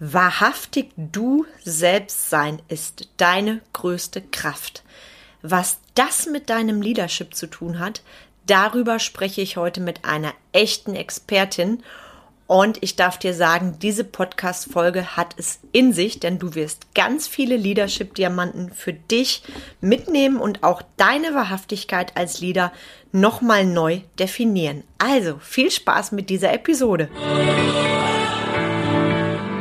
Wahrhaftig du selbst sein ist deine größte Kraft. Was das mit deinem Leadership zu tun hat, darüber spreche ich heute mit einer echten Expertin. Und ich darf dir sagen, diese Podcast-Folge hat es in sich, denn du wirst ganz viele Leadership-Diamanten für dich mitnehmen und auch deine Wahrhaftigkeit als Leader nochmal neu definieren. Also viel Spaß mit dieser Episode.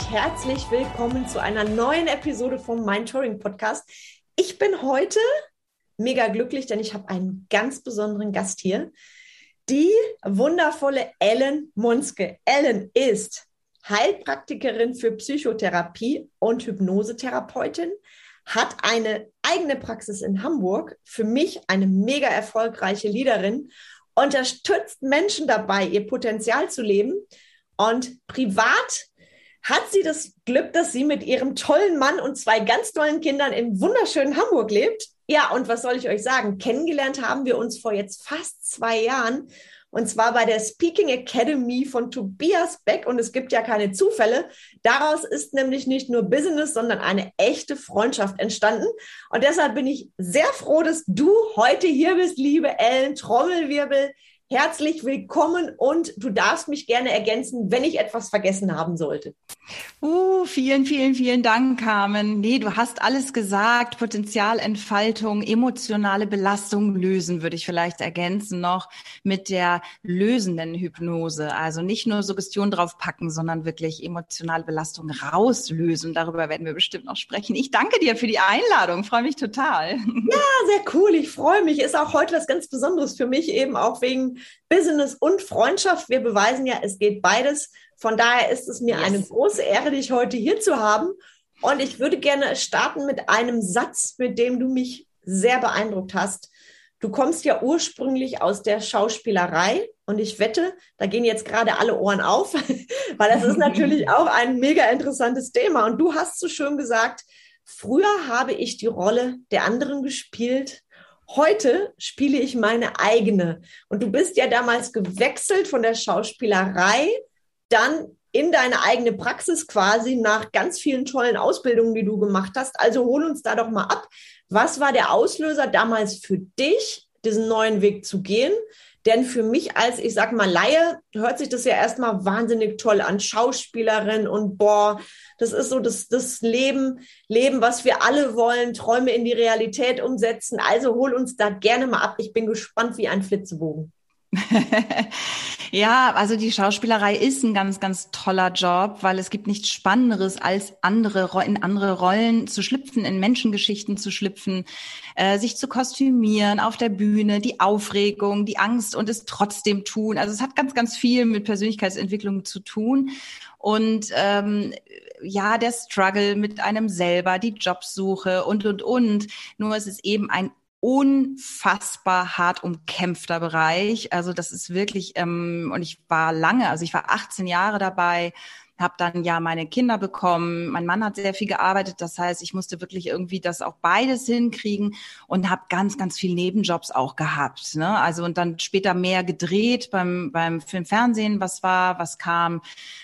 Dich herzlich willkommen zu einer neuen Episode vom Mind Podcast. Ich bin heute mega glücklich, denn ich habe einen ganz besonderen Gast hier. Die wundervolle Ellen Munske. Ellen ist Heilpraktikerin für Psychotherapie und Hypnosetherapeutin, hat eine eigene Praxis in Hamburg, für mich eine mega erfolgreiche Leaderin, unterstützt Menschen dabei, ihr Potenzial zu leben und privat hat sie das Glück, dass sie mit ihrem tollen Mann und zwei ganz tollen Kindern im wunderschönen Hamburg lebt. Ja, und was soll ich euch sagen? Kennengelernt haben wir uns vor jetzt fast zwei Jahren. Und zwar bei der Speaking Academy von Tobias Beck. Und es gibt ja keine Zufälle. Daraus ist nämlich nicht nur Business, sondern eine echte Freundschaft entstanden. Und deshalb bin ich sehr froh, dass du heute hier bist, liebe Ellen Trommelwirbel. Herzlich willkommen und du darfst mich gerne ergänzen, wenn ich etwas vergessen haben sollte. Uh, vielen, vielen, vielen Dank, Carmen. Nee, du hast alles gesagt. Potenzialentfaltung, emotionale Belastung lösen, würde ich vielleicht ergänzen noch mit der lösenden Hypnose. Also nicht nur Suggestion draufpacken, sondern wirklich emotionale Belastung rauslösen. Darüber werden wir bestimmt noch sprechen. Ich danke dir für die Einladung. Freue mich total. Ja, sehr cool. Ich freue mich. Ist auch heute was ganz Besonderes für mich, eben auch wegen Business und Freundschaft. Wir beweisen ja, es geht beides. Von daher ist es mir yes. eine große Ehre, dich heute hier zu haben. Und ich würde gerne starten mit einem Satz, mit dem du mich sehr beeindruckt hast. Du kommst ja ursprünglich aus der Schauspielerei und ich wette, da gehen jetzt gerade alle Ohren auf, weil das ist natürlich auch ein mega interessantes Thema. Und du hast so schön gesagt, früher habe ich die Rolle der anderen gespielt Heute spiele ich meine eigene. Und du bist ja damals gewechselt von der Schauspielerei dann in deine eigene Praxis quasi nach ganz vielen tollen Ausbildungen, die du gemacht hast. Also hol uns da doch mal ab. Was war der Auslöser damals für dich, diesen neuen Weg zu gehen? Denn für mich als, ich sag mal, Laie, hört sich das ja erstmal wahnsinnig toll an. Schauspielerin und boah, das ist so das, das Leben, Leben, was wir alle wollen, Träume in die Realität umsetzen. Also hol uns da gerne mal ab. Ich bin gespannt wie ein Flitzebogen. ja, also die Schauspielerei ist ein ganz, ganz toller Job, weil es gibt nichts Spannenderes, als andere in andere Rollen zu schlüpfen, in Menschengeschichten zu schlüpfen, äh, sich zu kostümieren auf der Bühne, die Aufregung, die Angst und es trotzdem tun. Also es hat ganz, ganz viel mit Persönlichkeitsentwicklung zu tun. Und ähm, ja, der Struggle mit einem selber, die Jobsuche und, und, und. Nur es ist eben ein unfassbar hart umkämpfter Bereich. Also das ist wirklich, ähm, und ich war lange, also ich war 18 Jahre dabei, habe dann ja meine Kinder bekommen. Mein Mann hat sehr viel gearbeitet, das heißt, ich musste wirklich irgendwie das auch beides hinkriegen und habe ganz, ganz viel Nebenjobs auch gehabt. Ne? Also und dann später mehr gedreht beim beim Film Fernsehen, was war, was kam,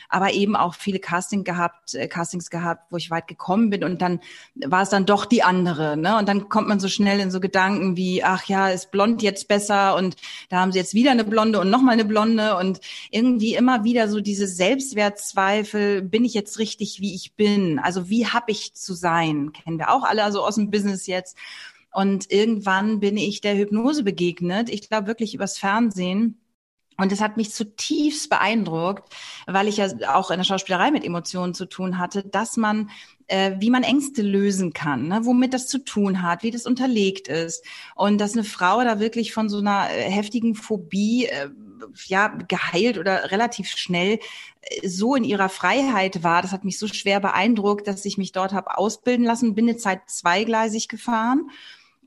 aber eben auch viele Casting gehabt, äh, Castings gehabt, wo ich weit gekommen bin und dann war es dann doch die andere. Ne? Und dann kommt man so schnell in so Gedanken wie, ach ja, ist blond jetzt besser und da haben sie jetzt wieder eine Blonde und nochmal eine Blonde und irgendwie immer wieder so diese Selbstwertzweifel Zweifel, bin ich jetzt richtig, wie ich bin? Also wie habe ich zu sein? Kennen wir auch alle, also aus dem Business jetzt. Und irgendwann bin ich der Hypnose begegnet. Ich glaube wirklich übers Fernsehen. Und es hat mich zutiefst beeindruckt, weil ich ja auch in der Schauspielerei mit Emotionen zu tun hatte, dass man, äh, wie man Ängste lösen kann, ne? womit das zu tun hat, wie das unterlegt ist. Und dass eine Frau da wirklich von so einer äh, heftigen Phobie äh, ja geheilt oder relativ schnell äh, so in ihrer Freiheit war. Das hat mich so schwer beeindruckt, dass ich mich dort habe ausbilden lassen. Bin eine Zeit zweigleisig gefahren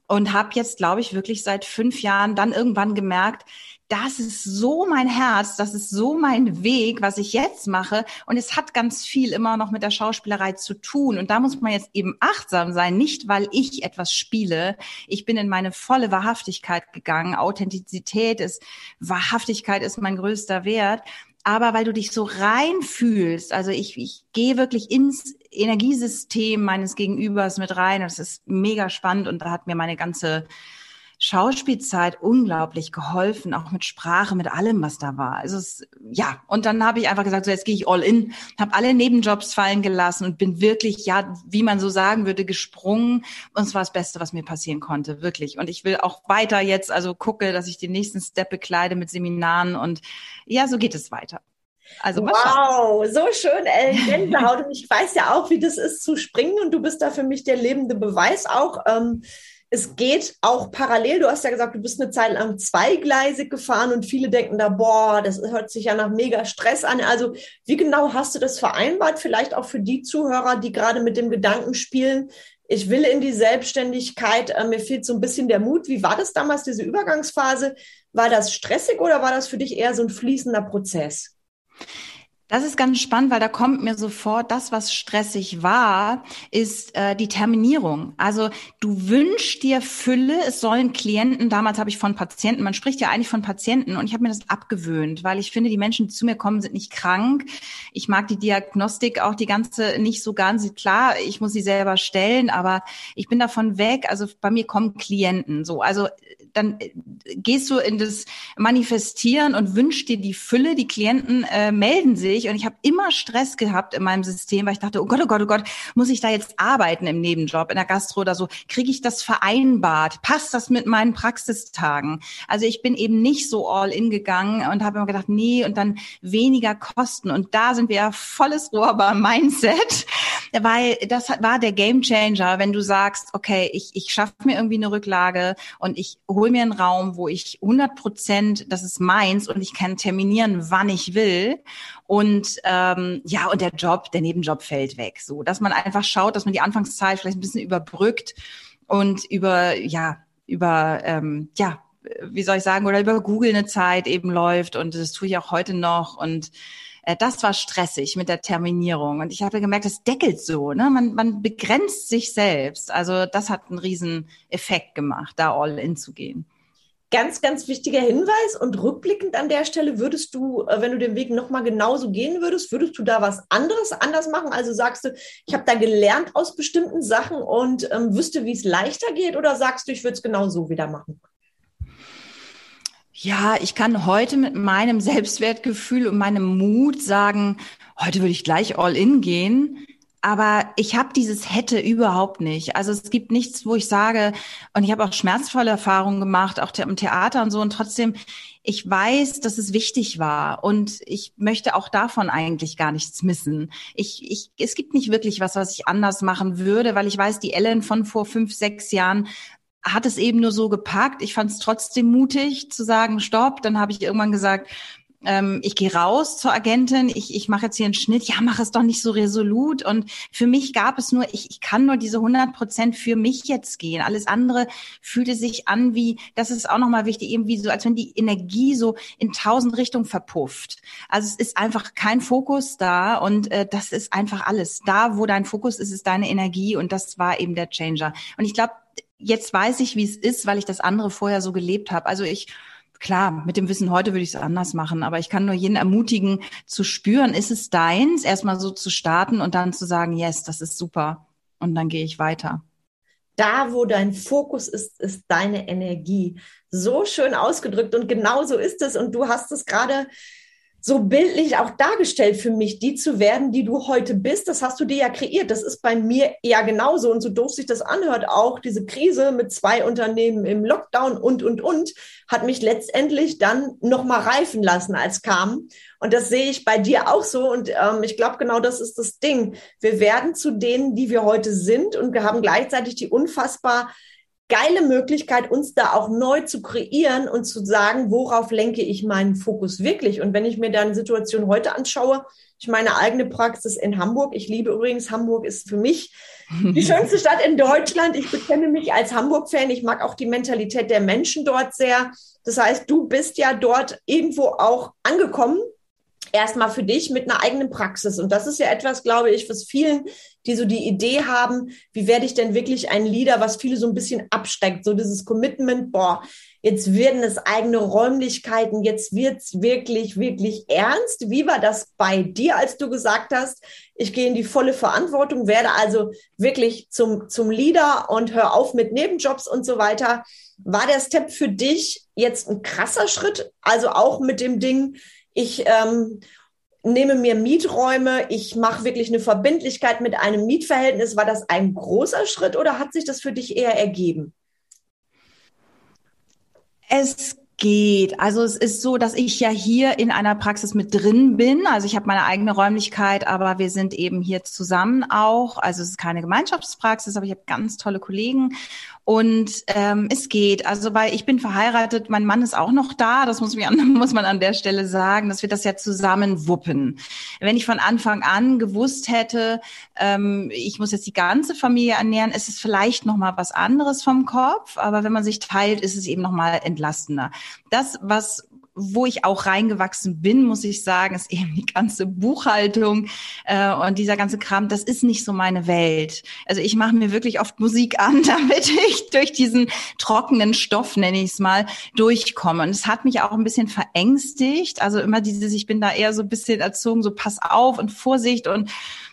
und habe jetzt, glaube ich, wirklich seit fünf Jahren dann irgendwann gemerkt, das ist so mein Herz, das ist so mein Weg, was ich jetzt mache. Und es hat ganz viel immer noch mit der Schauspielerei zu tun. Und da muss man jetzt eben achtsam sein, nicht weil ich etwas spiele. Ich bin in meine volle Wahrhaftigkeit gegangen. Authentizität ist, Wahrhaftigkeit ist mein größter Wert aber weil du dich so rein fühlst, also ich, ich gehe wirklich ins Energiesystem meines Gegenübers mit rein. Das ist mega spannend und da hat mir meine ganze Schauspielzeit unglaublich geholfen, auch mit Sprache, mit allem, was da war. Also es, ja, und dann habe ich einfach gesagt, so jetzt gehe ich all in, habe alle Nebenjobs fallen gelassen und bin wirklich, ja, wie man so sagen würde, gesprungen. Und es war das Beste, was mir passieren konnte, wirklich. Und ich will auch weiter jetzt, also gucke, dass ich den nächsten Step bekleide mit Seminaren und ja, so geht es weiter. Also wow, so schön, Ellen Gänsehaut. Und ich weiß ja auch, wie das ist zu springen und du bist da für mich der lebende Beweis auch. Ähm, es geht auch parallel. Du hast ja gesagt, du bist eine Zeit lang zweigleisig gefahren und viele denken da, boah, das hört sich ja nach mega Stress an. Also wie genau hast du das vereinbart? Vielleicht auch für die Zuhörer, die gerade mit dem Gedanken spielen, ich will in die Selbstständigkeit, äh, mir fehlt so ein bisschen der Mut. Wie war das damals, diese Übergangsphase? War das stressig oder war das für dich eher so ein fließender Prozess? Das ist ganz spannend, weil da kommt mir sofort, das, was stressig war, ist äh, die Terminierung. Also du wünschst dir Fülle, es sollen Klienten, damals habe ich von Patienten, man spricht ja eigentlich von Patienten und ich habe mir das abgewöhnt, weil ich finde, die Menschen, die zu mir kommen, sind nicht krank. Ich mag die Diagnostik auch die ganze nicht so ganz, klar, ich muss sie selber stellen, aber ich bin davon weg. Also bei mir kommen Klienten so. Also dann äh, gehst du in das Manifestieren und wünschst dir die Fülle. Die Klienten äh, melden sich und ich habe immer Stress gehabt in meinem System, weil ich dachte, oh Gott, oh Gott, oh Gott, muss ich da jetzt arbeiten im Nebenjob, in der Gastro oder so? Kriege ich das vereinbart? Passt das mit meinen Praxistagen? Also ich bin eben nicht so all in gegangen und habe immer gedacht, nee, und dann weniger Kosten. Und da sind wir ja volles Rohr beim Mindset, weil das war der Game Changer, wenn du sagst, okay, ich, ich schaffe mir irgendwie eine Rücklage und ich hol mir einen Raum, wo ich 100 Prozent, das ist meins und ich kann terminieren, wann ich will. Und ähm, ja, und der Job, der Nebenjob fällt weg. So, dass man einfach schaut, dass man die Anfangszeit vielleicht ein bisschen überbrückt und über, ja, über, ähm, ja, wie soll ich sagen, oder über Google eine Zeit eben läuft und das tue ich auch heute noch und das war stressig mit der Terminierung. Und ich habe gemerkt, das deckelt so. Ne? Man, man begrenzt sich selbst. Also das hat einen riesen Effekt gemacht, da all in zu gehen. Ganz, ganz wichtiger Hinweis und rückblickend an der Stelle würdest du, äh, wenn du den Weg nochmal genauso gehen würdest, würdest du da was anderes anders machen? Also sagst du, ich habe da gelernt aus bestimmten Sachen und ähm, wüsste, wie es leichter geht oder sagst du, ich würde es genau so wieder machen? Ja, ich kann heute mit meinem Selbstwertgefühl und meinem Mut sagen, heute würde ich gleich all in gehen. Aber ich habe dieses hätte überhaupt nicht. Also es gibt nichts, wo ich sage, und ich habe auch schmerzvolle Erfahrungen gemacht, auch im Theater und so. Und trotzdem, ich weiß, dass es wichtig war. Und ich möchte auch davon eigentlich gar nichts missen. Ich, ich, es gibt nicht wirklich was, was ich anders machen würde, weil ich weiß, die Ellen von vor fünf, sechs Jahren hat es eben nur so gepackt. Ich fand es trotzdem mutig zu sagen, stopp. Dann habe ich irgendwann gesagt, ähm, ich gehe raus zur Agentin, ich, ich mache jetzt hier einen Schnitt, ja, mach es doch nicht so resolut. Und für mich gab es nur, ich, ich kann nur diese 100 Prozent für mich jetzt gehen. Alles andere fühlte sich an wie, das ist auch nochmal wichtig, irgendwie so, als wenn die Energie so in tausend Richtungen verpufft. Also es ist einfach kein Fokus da und äh, das ist einfach alles. Da, wo dein Fokus ist, ist deine Energie und das war eben der Changer. Und ich glaube, jetzt weiß ich, wie es ist, weil ich das andere vorher so gelebt habe. Also ich, klar, mit dem Wissen heute würde ich es anders machen, aber ich kann nur jeden ermutigen, zu spüren, ist es deins, erstmal so zu starten und dann zu sagen, yes, das ist super. Und dann gehe ich weiter. Da, wo dein Fokus ist, ist deine Energie. So schön ausgedrückt und genau so ist es. Und du hast es gerade so bildlich auch dargestellt für mich, die zu werden, die du heute bist. Das hast du dir ja kreiert. Das ist bei mir eher genauso. Und so doof sich das anhört, auch diese Krise mit zwei Unternehmen im Lockdown und, und, und, hat mich letztendlich dann nochmal reifen lassen, als kam. Und das sehe ich bei dir auch so. Und ähm, ich glaube, genau das ist das Ding. Wir werden zu denen, die wir heute sind. Und wir haben gleichzeitig die unfassbar geile Möglichkeit, uns da auch neu zu kreieren und zu sagen, worauf lenke ich meinen Fokus wirklich. Und wenn ich mir dann Situation heute anschaue, ich meine eigene Praxis in Hamburg. Ich liebe übrigens, Hamburg ist für mich die schönste Stadt in Deutschland. Ich bekenne mich als Hamburg-Fan. Ich mag auch die Mentalität der Menschen dort sehr. Das heißt, du bist ja dort irgendwo auch angekommen erstmal für dich mit einer eigenen Praxis. Und das ist ja etwas, glaube ich, was vielen, die so die Idee haben, wie werde ich denn wirklich ein Leader, was viele so ein bisschen abschreckt. So dieses Commitment, boah, jetzt werden es eigene Räumlichkeiten, jetzt wird's wirklich, wirklich ernst. Wie war das bei dir, als du gesagt hast, ich gehe in die volle Verantwortung, werde also wirklich zum, zum Leader und hör auf mit Nebenjobs und so weiter. War der Step für dich jetzt ein krasser Schritt? Also auch mit dem Ding, ich ähm, nehme mir Mieträume, ich mache wirklich eine Verbindlichkeit mit einem Mietverhältnis. War das ein großer Schritt oder hat sich das für dich eher ergeben? Es geht. Also es ist so, dass ich ja hier in einer Praxis mit drin bin. Also ich habe meine eigene Räumlichkeit, aber wir sind eben hier zusammen auch. Also es ist keine Gemeinschaftspraxis, aber ich habe ganz tolle Kollegen und ähm, es geht. Also weil ich bin verheiratet, mein Mann ist auch noch da. Das muss, an, muss man an der Stelle sagen, dass wir das ja zusammen wuppen. Wenn ich von Anfang an gewusst hätte, ähm, ich muss jetzt die ganze Familie ernähren, ist es vielleicht noch mal was anderes vom Kopf. Aber wenn man sich teilt, ist es eben noch mal entlastender. Das, was wo ich auch reingewachsen bin, muss ich sagen, ist eben die ganze Buchhaltung äh, und dieser ganze Kram. Das ist nicht so meine Welt. Also ich mache mir wirklich oft Musik an, damit ich durch diesen trockenen Stoff, nenne ich es mal, durchkomme. Und es hat mich auch ein bisschen verängstigt. Also immer dieses, ich bin da eher so ein bisschen erzogen, so pass auf und Vorsicht und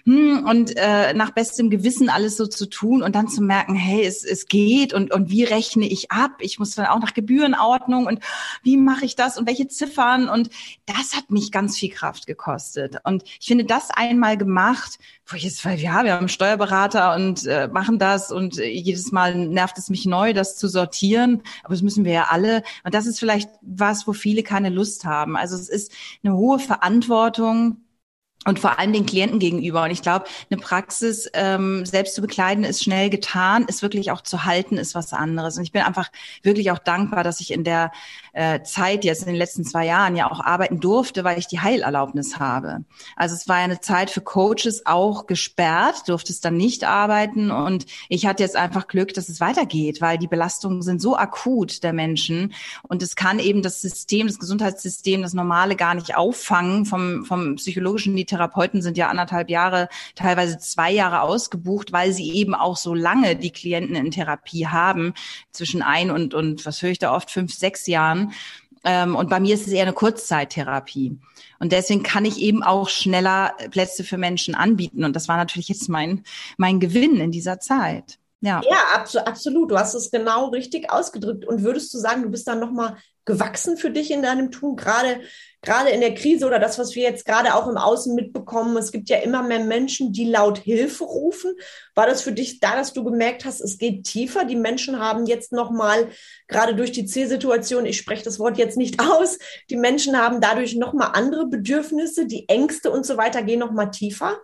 hm, und äh, nach bestem Gewissen alles so zu tun und dann zu merken, hey, es, es geht und, und wie rechne ich ab? Ich muss dann auch nach Gebührenordnung und wie mache ich das und welche Ziffern und das hat mich ganz viel Kraft gekostet. Und ich finde, das einmal gemacht, wo ich jetzt, weil ja, wir haben einen Steuerberater und äh, machen das und äh, jedes Mal nervt es mich neu, das zu sortieren, aber das müssen wir ja alle. Und das ist vielleicht was, wo viele keine Lust haben. Also es ist eine hohe Verantwortung, und vor allem den Klienten gegenüber. Und ich glaube, eine Praxis ähm, selbst zu bekleiden ist schnell getan, ist wirklich auch zu halten, ist was anderes. Und ich bin einfach wirklich auch dankbar, dass ich in der äh, Zeit jetzt in den letzten zwei Jahren ja auch arbeiten durfte, weil ich die Heilerlaubnis habe. Also es war eine Zeit für Coaches auch gesperrt, durfte es dann nicht arbeiten. Und ich hatte jetzt einfach Glück, dass es weitergeht, weil die Belastungen sind so akut der Menschen. Und es kann eben das System, das Gesundheitssystem, das Normale gar nicht auffangen vom, vom psychologischen Literaturamt Therapeuten sind ja anderthalb Jahre, teilweise zwei Jahre ausgebucht, weil sie eben auch so lange die Klienten in Therapie haben, zwischen ein und, und was höre ich da oft, fünf, sechs Jahren. Ähm, und bei mir ist es eher eine Kurzzeittherapie. Und deswegen kann ich eben auch schneller Plätze für Menschen anbieten. Und das war natürlich jetzt mein, mein Gewinn in dieser Zeit. Ja, ja absolut. Du hast es genau richtig ausgedrückt. Und würdest du sagen, du bist dann nochmal gewachsen für dich in deinem Tun, gerade gerade in der Krise oder das, was wir jetzt gerade auch im Außen mitbekommen, es gibt ja immer mehr Menschen, die laut Hilfe rufen. War das für dich da, dass du gemerkt hast, es geht tiefer? Die Menschen haben jetzt nochmal, gerade durch die Zielsituation, ich spreche das Wort jetzt nicht aus, die Menschen haben dadurch nochmal andere Bedürfnisse, die Ängste und so weiter gehen nochmal tiefer?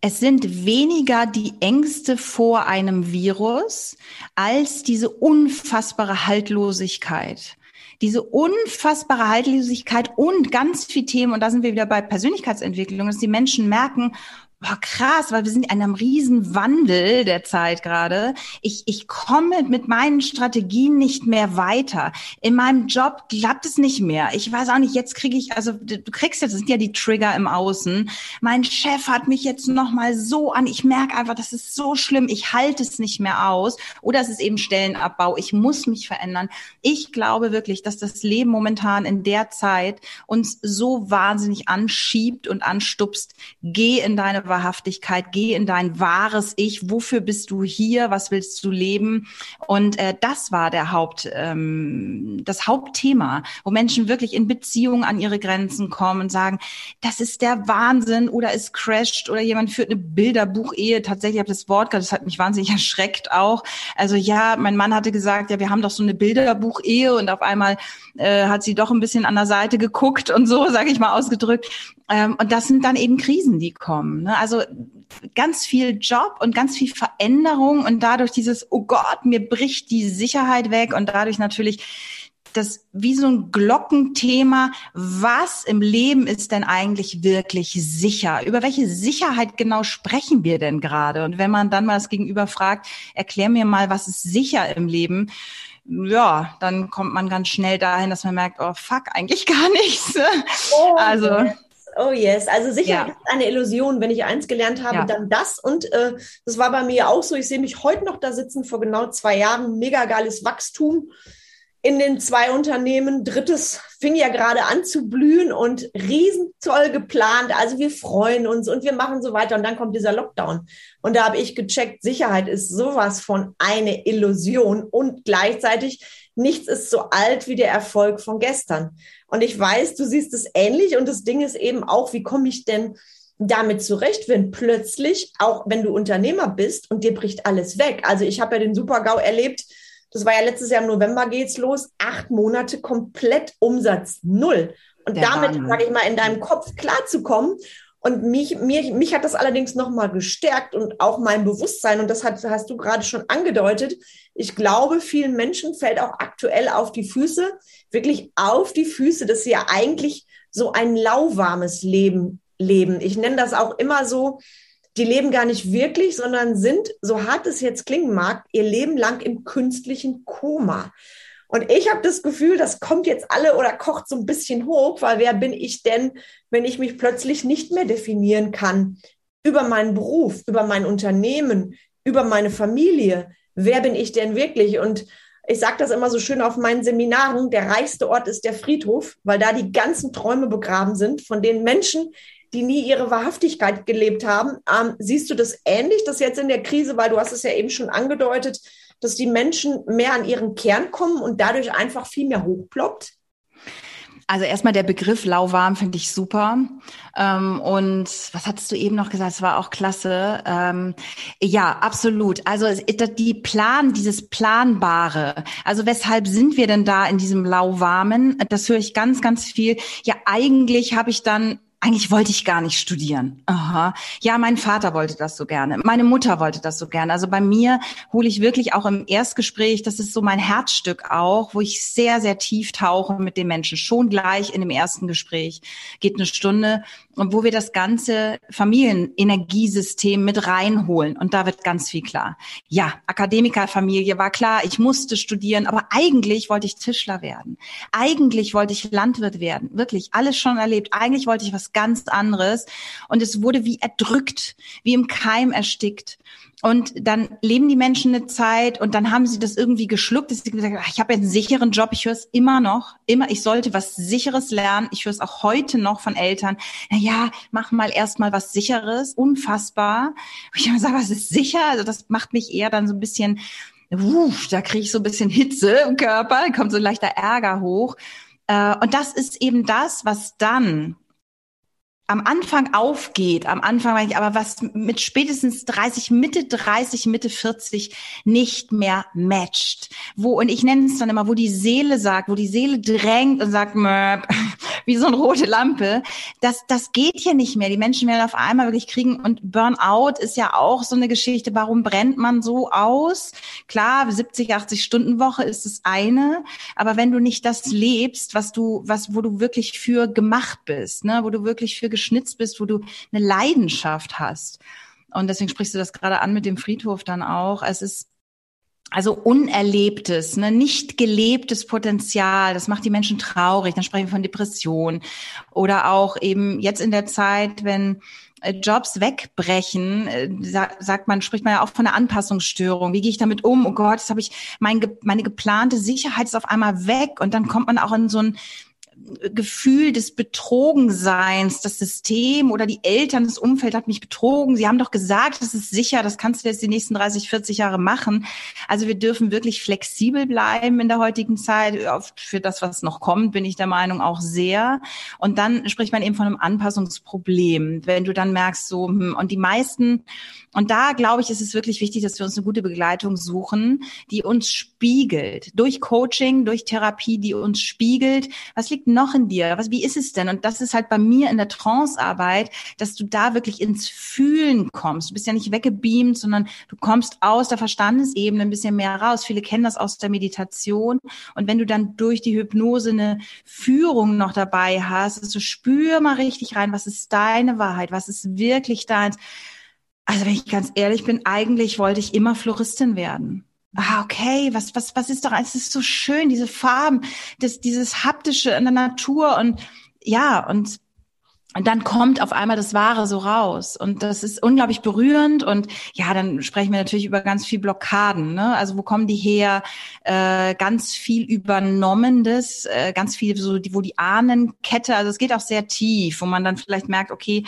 Es sind weniger die Ängste vor einem Virus als diese unfassbare Haltlosigkeit. Diese unfassbare Haltlosigkeit und ganz viel Themen, und da sind wir wieder bei Persönlichkeitsentwicklung, dass die Menschen merken, Boah, krass, weil wir sind in einem riesen Wandel der Zeit gerade. Ich, ich komme mit meinen Strategien nicht mehr weiter. In meinem Job klappt es nicht mehr. Ich weiß auch nicht, jetzt kriege ich, also du kriegst jetzt, das sind ja die Trigger im Außen. Mein Chef hat mich jetzt nochmal so an. Ich merke einfach, das ist so schlimm. Ich halte es nicht mehr aus. Oder es ist eben Stellenabbau. Ich muss mich verändern. Ich glaube wirklich, dass das Leben momentan in der Zeit uns so wahnsinnig anschiebt und anstupst. Geh in deine Wahrhaftigkeit, geh in dein wahres Ich, wofür bist du hier, was willst du leben? Und äh, das war der Haupt, ähm, das Hauptthema, wo Menschen wirklich in Beziehungen an ihre Grenzen kommen und sagen, das ist der Wahnsinn oder es crasht oder jemand führt eine Bilderbuchehe. Tatsächlich habe ich das Wort, das hat mich wahnsinnig erschreckt auch. Also ja, mein Mann hatte gesagt, ja, wir haben doch so eine Bilderbuchehe und auf einmal äh, hat sie doch ein bisschen an der Seite geguckt und so, sage ich mal ausgedrückt. Ähm, und das sind dann eben Krisen, die kommen. Ne? Also ganz viel Job und ganz viel Veränderung und dadurch dieses, oh Gott, mir bricht die Sicherheit weg und dadurch natürlich das wie so ein Glockenthema. Was im Leben ist denn eigentlich wirklich sicher? Über welche Sicherheit genau sprechen wir denn gerade? Und wenn man dann mal das Gegenüber fragt, erklär mir mal, was ist sicher im Leben? Ja, dann kommt man ganz schnell dahin, dass man merkt, oh fuck, eigentlich gar nichts. Oh, also. Yes. Oh yes, also Sicherheit ja. ist eine Illusion. Wenn ich eins gelernt habe, ja. dann das. Und äh, das war bei mir auch so. Ich sehe mich heute noch da sitzen, vor genau zwei Jahren. Mega geiles Wachstum in den zwei Unternehmen. Drittes fing ja gerade an zu blühen und riesentoll geplant. Also wir freuen uns und wir machen so weiter. Und dann kommt dieser Lockdown. Und da habe ich gecheckt, Sicherheit ist sowas von eine Illusion und gleichzeitig nichts ist so alt wie der Erfolg von gestern. Und ich weiß, du siehst es ähnlich. Und das Ding ist eben auch, wie komme ich denn damit zurecht, wenn plötzlich, auch wenn du Unternehmer bist und dir bricht alles weg. Also ich habe ja den Super-GAU erlebt, das war ja letztes Jahr im November geht's los. Acht Monate komplett Umsatz null. Und Der damit, sage ich mal, in deinem Kopf klarzukommen. Und mich, mir, mich hat das allerdings nochmal gestärkt und auch mein Bewusstsein. Und das hat, hast du gerade schon angedeutet. Ich glaube, vielen Menschen fällt auch aktuell auf die Füße, wirklich auf die Füße, dass sie ja eigentlich so ein lauwarmes Leben leben. Ich nenne das auch immer so, die leben gar nicht wirklich, sondern sind, so hart es jetzt klingen mag, ihr Leben lang im künstlichen Koma. Und ich habe das Gefühl, das kommt jetzt alle oder kocht so ein bisschen hoch, weil wer bin ich denn, wenn ich mich plötzlich nicht mehr definieren kann über meinen Beruf, über mein Unternehmen, über meine Familie? Wer bin ich denn wirklich? Und ich sage das immer so schön auf meinen Seminaren, der reichste Ort ist der Friedhof, weil da die ganzen Träume begraben sind von den Menschen, die nie ihre Wahrhaftigkeit gelebt haben. Ähm, siehst du das ähnlich, dass jetzt in der Krise, weil du hast es ja eben schon angedeutet, dass die Menschen mehr an ihren Kern kommen und dadurch einfach viel mehr hochploppt? Also erstmal der Begriff lauwarm finde ich super. Ähm, und was hattest du eben noch gesagt? Es war auch klasse. Ähm, ja, absolut. Also die Plan, dieses Planbare. Also weshalb sind wir denn da in diesem lauwarmen? Das höre ich ganz, ganz viel. Ja, eigentlich habe ich dann eigentlich wollte ich gar nicht studieren. Aha. Ja, mein Vater wollte das so gerne. Meine Mutter wollte das so gerne. Also bei mir hole ich wirklich auch im Erstgespräch, das ist so mein Herzstück auch, wo ich sehr, sehr tief tauche mit den Menschen. Schon gleich in dem ersten Gespräch geht eine Stunde und wo wir das ganze Familienenergiesystem mit reinholen. Und da wird ganz viel klar. Ja, Akademikerfamilie war klar, ich musste studieren, aber eigentlich wollte ich Tischler werden. Eigentlich wollte ich Landwirt werden. Wirklich, alles schon erlebt. Eigentlich wollte ich was ganz anderes. Und es wurde wie erdrückt, wie im Keim erstickt. Und dann leben die Menschen eine Zeit und dann haben sie das irgendwie geschluckt, dass sie gesagt haben, ich habe einen sicheren Job, ich höre es immer noch, immer, ich sollte was Sicheres lernen. Ich höre es auch heute noch von Eltern. Na ja, mach mal erstmal was Sicheres, unfassbar. Und ich immer sage, was ist sicher? Also das macht mich eher dann so ein bisschen, uff, da kriege ich so ein bisschen Hitze im Körper, kommt so ein leichter Ärger hoch. Äh, und das ist eben das, was dann am Anfang aufgeht, am Anfang, aber was mit spätestens 30, Mitte 30, Mitte 40 nicht mehr matcht. Wo, und ich nenne es dann immer, wo die Seele sagt, wo die Seele drängt und sagt, Möp, wie so eine rote Lampe, das, das geht hier nicht mehr. Die Menschen werden auf einmal wirklich kriegen und Burnout ist ja auch so eine Geschichte. Warum brennt man so aus? Klar, 70, 80 Stunden Woche ist das eine, aber wenn du nicht das lebst, was du, was, wo du wirklich für gemacht bist, ne, wo du wirklich für geschnitzt bist, wo du eine Leidenschaft hast. Und deswegen sprichst du das gerade an mit dem Friedhof dann auch. Es ist also unerlebtes, ne, nicht gelebtes Potenzial, das macht die Menschen traurig. Dann sprechen wir von Depression oder auch eben jetzt in der Zeit, wenn äh, Jobs wegbrechen, äh, sagt man, spricht man ja auch von einer Anpassungsstörung. Wie gehe ich damit um? Oh Gott, jetzt habe ich mein, meine geplante Sicherheit ist auf einmal weg und dann kommt man auch in so ein Gefühl des Betrogenseins, das System oder die Eltern, das Umfeld hat mich betrogen. Sie haben doch gesagt, das ist sicher, das kannst du jetzt die nächsten 30, 40 Jahre machen. Also wir dürfen wirklich flexibel bleiben in der heutigen Zeit. Für das, was noch kommt, bin ich der Meinung auch sehr. Und dann spricht man eben von einem Anpassungsproblem. Wenn du dann merkst, so, hm, und die meisten, und da glaube ich, ist es wirklich wichtig, dass wir uns eine gute Begleitung suchen, die uns spiegelt. Durch Coaching, durch Therapie, die uns spiegelt. Was liegt noch in dir? Was, wie ist es denn? Und das ist halt bei mir in der Trance-Arbeit, dass du da wirklich ins Fühlen kommst. Du bist ja nicht weggebeamt, sondern du kommst aus der Verstandesebene ein bisschen mehr raus. Viele kennen das aus der Meditation. Und wenn du dann durch die Hypnose eine Führung noch dabei hast, also spür mal richtig rein, was ist deine Wahrheit? Was ist wirklich deins? Also wenn ich ganz ehrlich bin, eigentlich wollte ich immer Floristin werden ah, okay, was, was, was ist doch, es ist so schön, diese Farben, das, dieses haptische in der Natur und ja, und und dann kommt auf einmal das Wahre so raus. Und das ist unglaublich berührend. Und ja, dann sprechen wir natürlich über ganz viel Blockaden. Ne? Also wo kommen die her? Äh, ganz viel Übernommendes, äh, ganz viel so, die, wo die Ahnenkette, also es geht auch sehr tief, wo man dann vielleicht merkt, okay,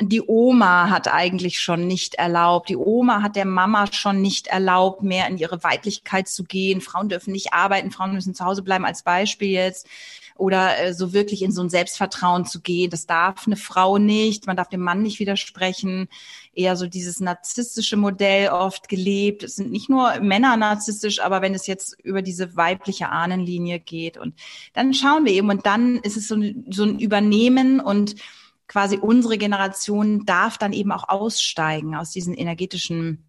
die Oma hat eigentlich schon nicht erlaubt. Die Oma hat der Mama schon nicht erlaubt, mehr in ihre Weiblichkeit zu gehen. Frauen dürfen nicht arbeiten, Frauen müssen zu Hause bleiben als Beispiel jetzt. Oder äh, so wirklich in so ein Selbstvertrauen zu gehen. Das darf eine Frau nicht. Man darf dem Mann nicht widersprechen. Eher so dieses narzisstische Modell oft gelebt. Es sind nicht nur Männer narzisstisch, aber wenn es jetzt über diese weibliche Ahnenlinie geht. Und dann schauen wir eben und dann ist es so, so ein Übernehmen und quasi unsere Generation darf dann eben auch aussteigen aus diesen energetischen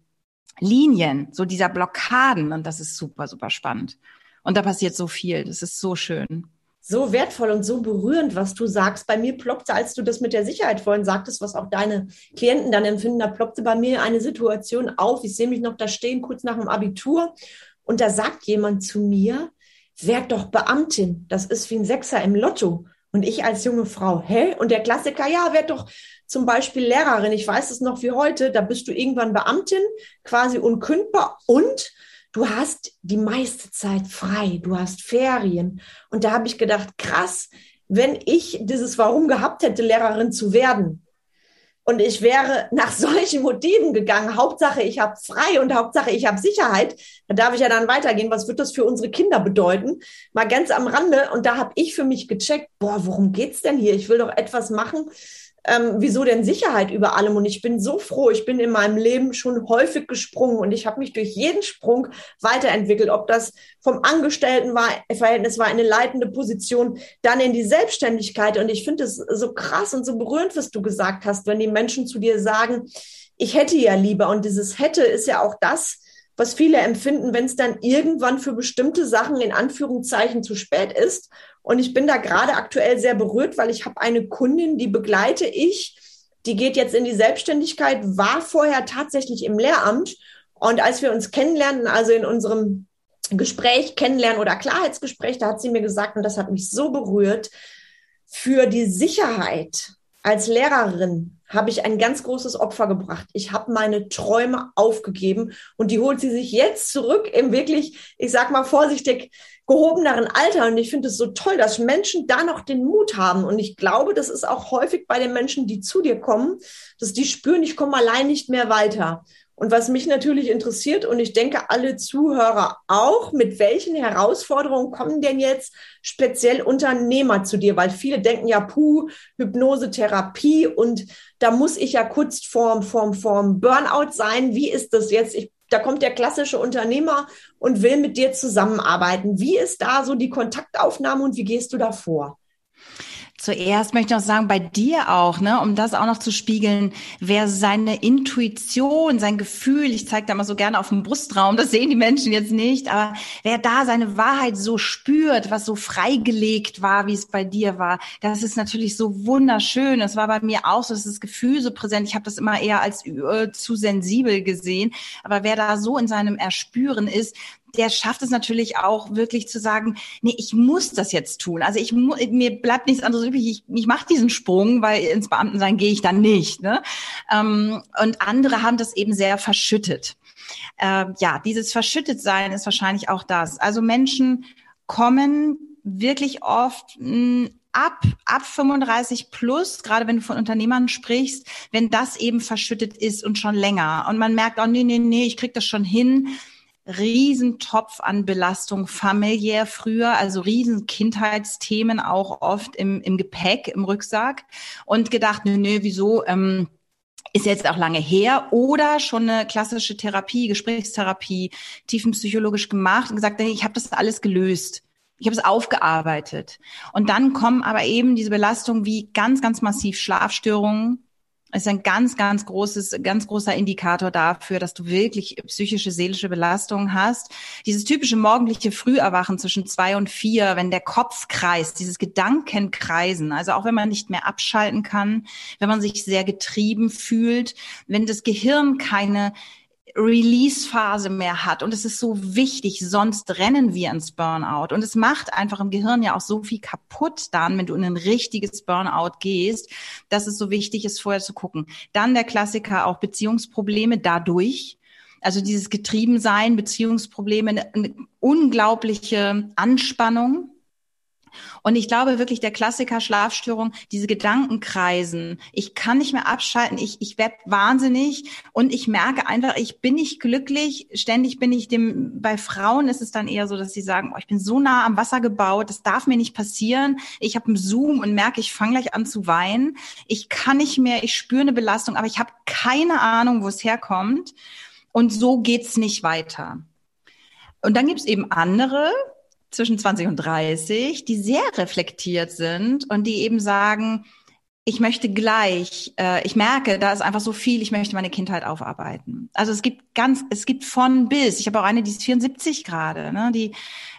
Linien, so dieser Blockaden. Und das ist super, super spannend. Und da passiert so viel. Das ist so schön. So wertvoll und so berührend, was du sagst. Bei mir ploppte, als du das mit der Sicherheit vorhin sagtest, was auch deine Klienten dann empfinden, da ploppte bei mir eine Situation auf. Ich sehe mich noch da stehen, kurz nach dem Abitur. Und da sagt jemand zu mir, werd doch Beamtin. Das ist wie ein Sechser im Lotto. Und ich als junge Frau, hä? Und der Klassiker, ja, werd doch zum Beispiel Lehrerin. Ich weiß es noch wie heute. Da bist du irgendwann Beamtin, quasi unkündbar und du hast die meiste Zeit frei. Du hast Ferien. Und da habe ich gedacht, krass, wenn ich dieses Warum gehabt hätte, Lehrerin zu werden, und ich wäre nach solchen Motiven gegangen. Hauptsache, ich habe frei und Hauptsache, ich habe Sicherheit. Da darf ich ja dann weitergehen. Was wird das für unsere Kinder bedeuten? Mal ganz am Rande. Und da habe ich für mich gecheckt, boah, worum geht's denn hier? Ich will doch etwas machen, ähm, wieso denn Sicherheit über allem? Und ich bin so froh, ich bin in meinem Leben schon häufig gesprungen und ich habe mich durch jeden Sprung weiterentwickelt, ob das vom Angestelltenverhältnis war, eine leitende Position, dann in die Selbstständigkeit. Und ich finde es so krass und so berührend, was du gesagt hast, wenn die Menschen zu dir sagen, ich hätte ja lieber. Und dieses hätte ist ja auch das, was viele empfinden, wenn es dann irgendwann für bestimmte Sachen in Anführungszeichen zu spät ist. Und ich bin da gerade aktuell sehr berührt, weil ich habe eine Kundin, die begleite ich, die geht jetzt in die Selbstständigkeit, war vorher tatsächlich im Lehramt. Und als wir uns kennenlernen, also in unserem Gespräch kennenlernen oder Klarheitsgespräch, da hat sie mir gesagt, und das hat mich so berührt, für die Sicherheit als Lehrerin habe ich ein ganz großes Opfer gebracht. Ich habe meine Träume aufgegeben und die holt sie sich jetzt zurück im wirklich, ich sag mal vorsichtig, gehobeneren Alter. Und ich finde es so toll, dass Menschen da noch den Mut haben. Und ich glaube, das ist auch häufig bei den Menschen, die zu dir kommen, dass die spüren, ich komme allein nicht mehr weiter. Und was mich natürlich interessiert, und ich denke alle Zuhörer auch, mit welchen Herausforderungen kommen denn jetzt speziell Unternehmer zu dir? Weil viele denken ja, puh, Hypnose, Therapie und da muss ich ja kurz vorm, vorm, vorm Burnout sein. Wie ist das jetzt? Ich, da kommt der klassische Unternehmer und will mit dir zusammenarbeiten. Wie ist da so die Kontaktaufnahme und wie gehst du da vor? Zuerst möchte ich noch sagen, bei dir auch, ne, um das auch noch zu spiegeln, wer seine Intuition, sein Gefühl, ich zeige da mal so gerne auf dem Brustraum, das sehen die Menschen jetzt nicht, aber wer da seine Wahrheit so spürt, was so freigelegt war, wie es bei dir war, das ist natürlich so wunderschön. Das war bei mir auch so, das ist das Gefühl so präsent. Ich habe das immer eher als äh, zu sensibel gesehen, aber wer da so in seinem Erspüren ist, der schafft es natürlich auch wirklich zu sagen, nee, ich muss das jetzt tun. Also ich mir bleibt nichts anderes übrig. Ich, ich mache diesen Sprung, weil ins Beamtensein gehe ich dann nicht. Ne? Ähm, und andere haben das eben sehr verschüttet. Ähm, ja, dieses Verschüttetsein ist wahrscheinlich auch das. Also Menschen kommen wirklich oft mh, hm, ab, ab 35 plus, gerade wenn du von Unternehmern sprichst, wenn das eben verschüttet ist und schon länger. Und man merkt, oh nee, nee, nee, ich krieg das schon hin Riesentopf an Belastung familiär früher, also riesen Kindheitsthemen auch oft im, im Gepäck, im Rucksack und gedacht, nö, nö, wieso, ähm, ist jetzt auch lange her oder schon eine klassische Therapie, Gesprächstherapie, tiefenpsychologisch gemacht und gesagt, ich habe das alles gelöst. Ich habe es aufgearbeitet. Und dann kommen aber eben diese Belastungen wie ganz, ganz massiv Schlafstörungen, ist ein ganz, ganz großes, ganz großer Indikator dafür, dass du wirklich psychische, seelische Belastungen hast. Dieses typische morgendliche Früherwachen zwischen zwei und vier, wenn der Kopf kreist, dieses Gedankenkreisen, also auch wenn man nicht mehr abschalten kann, wenn man sich sehr getrieben fühlt, wenn das Gehirn keine Release-Phase mehr hat. Und es ist so wichtig, sonst rennen wir ins Burnout. Und es macht einfach im Gehirn ja auch so viel kaputt dann, wenn du in ein richtiges Burnout gehst, dass es so wichtig ist, vorher zu gucken. Dann der Klassiker auch Beziehungsprobleme dadurch. Also dieses Getriebensein, Beziehungsprobleme, eine, unglaubliche Anspannung und ich glaube wirklich, der Klassiker Schlafstörung, diese Gedankenkreisen, ich kann nicht mehr abschalten, ich, ich werde wahnsinnig und ich merke einfach, ich bin nicht glücklich. Ständig bin ich dem, bei Frauen ist es dann eher so, dass sie sagen, oh, ich bin so nah am Wasser gebaut, das darf mir nicht passieren. Ich habe einen Zoom und merke, ich fange gleich an zu weinen. Ich kann nicht mehr, ich spüre eine Belastung, aber ich habe keine Ahnung, wo es herkommt. Und so geht's nicht weiter. Und dann gibt's eben andere, zwischen 20 und 30, die sehr reflektiert sind und die eben sagen, ich möchte gleich, äh, ich merke, da ist einfach so viel, ich möchte meine Kindheit aufarbeiten. Also es gibt ganz, es gibt von bis. Ich habe auch eine, die ist 74 gerade, ne, die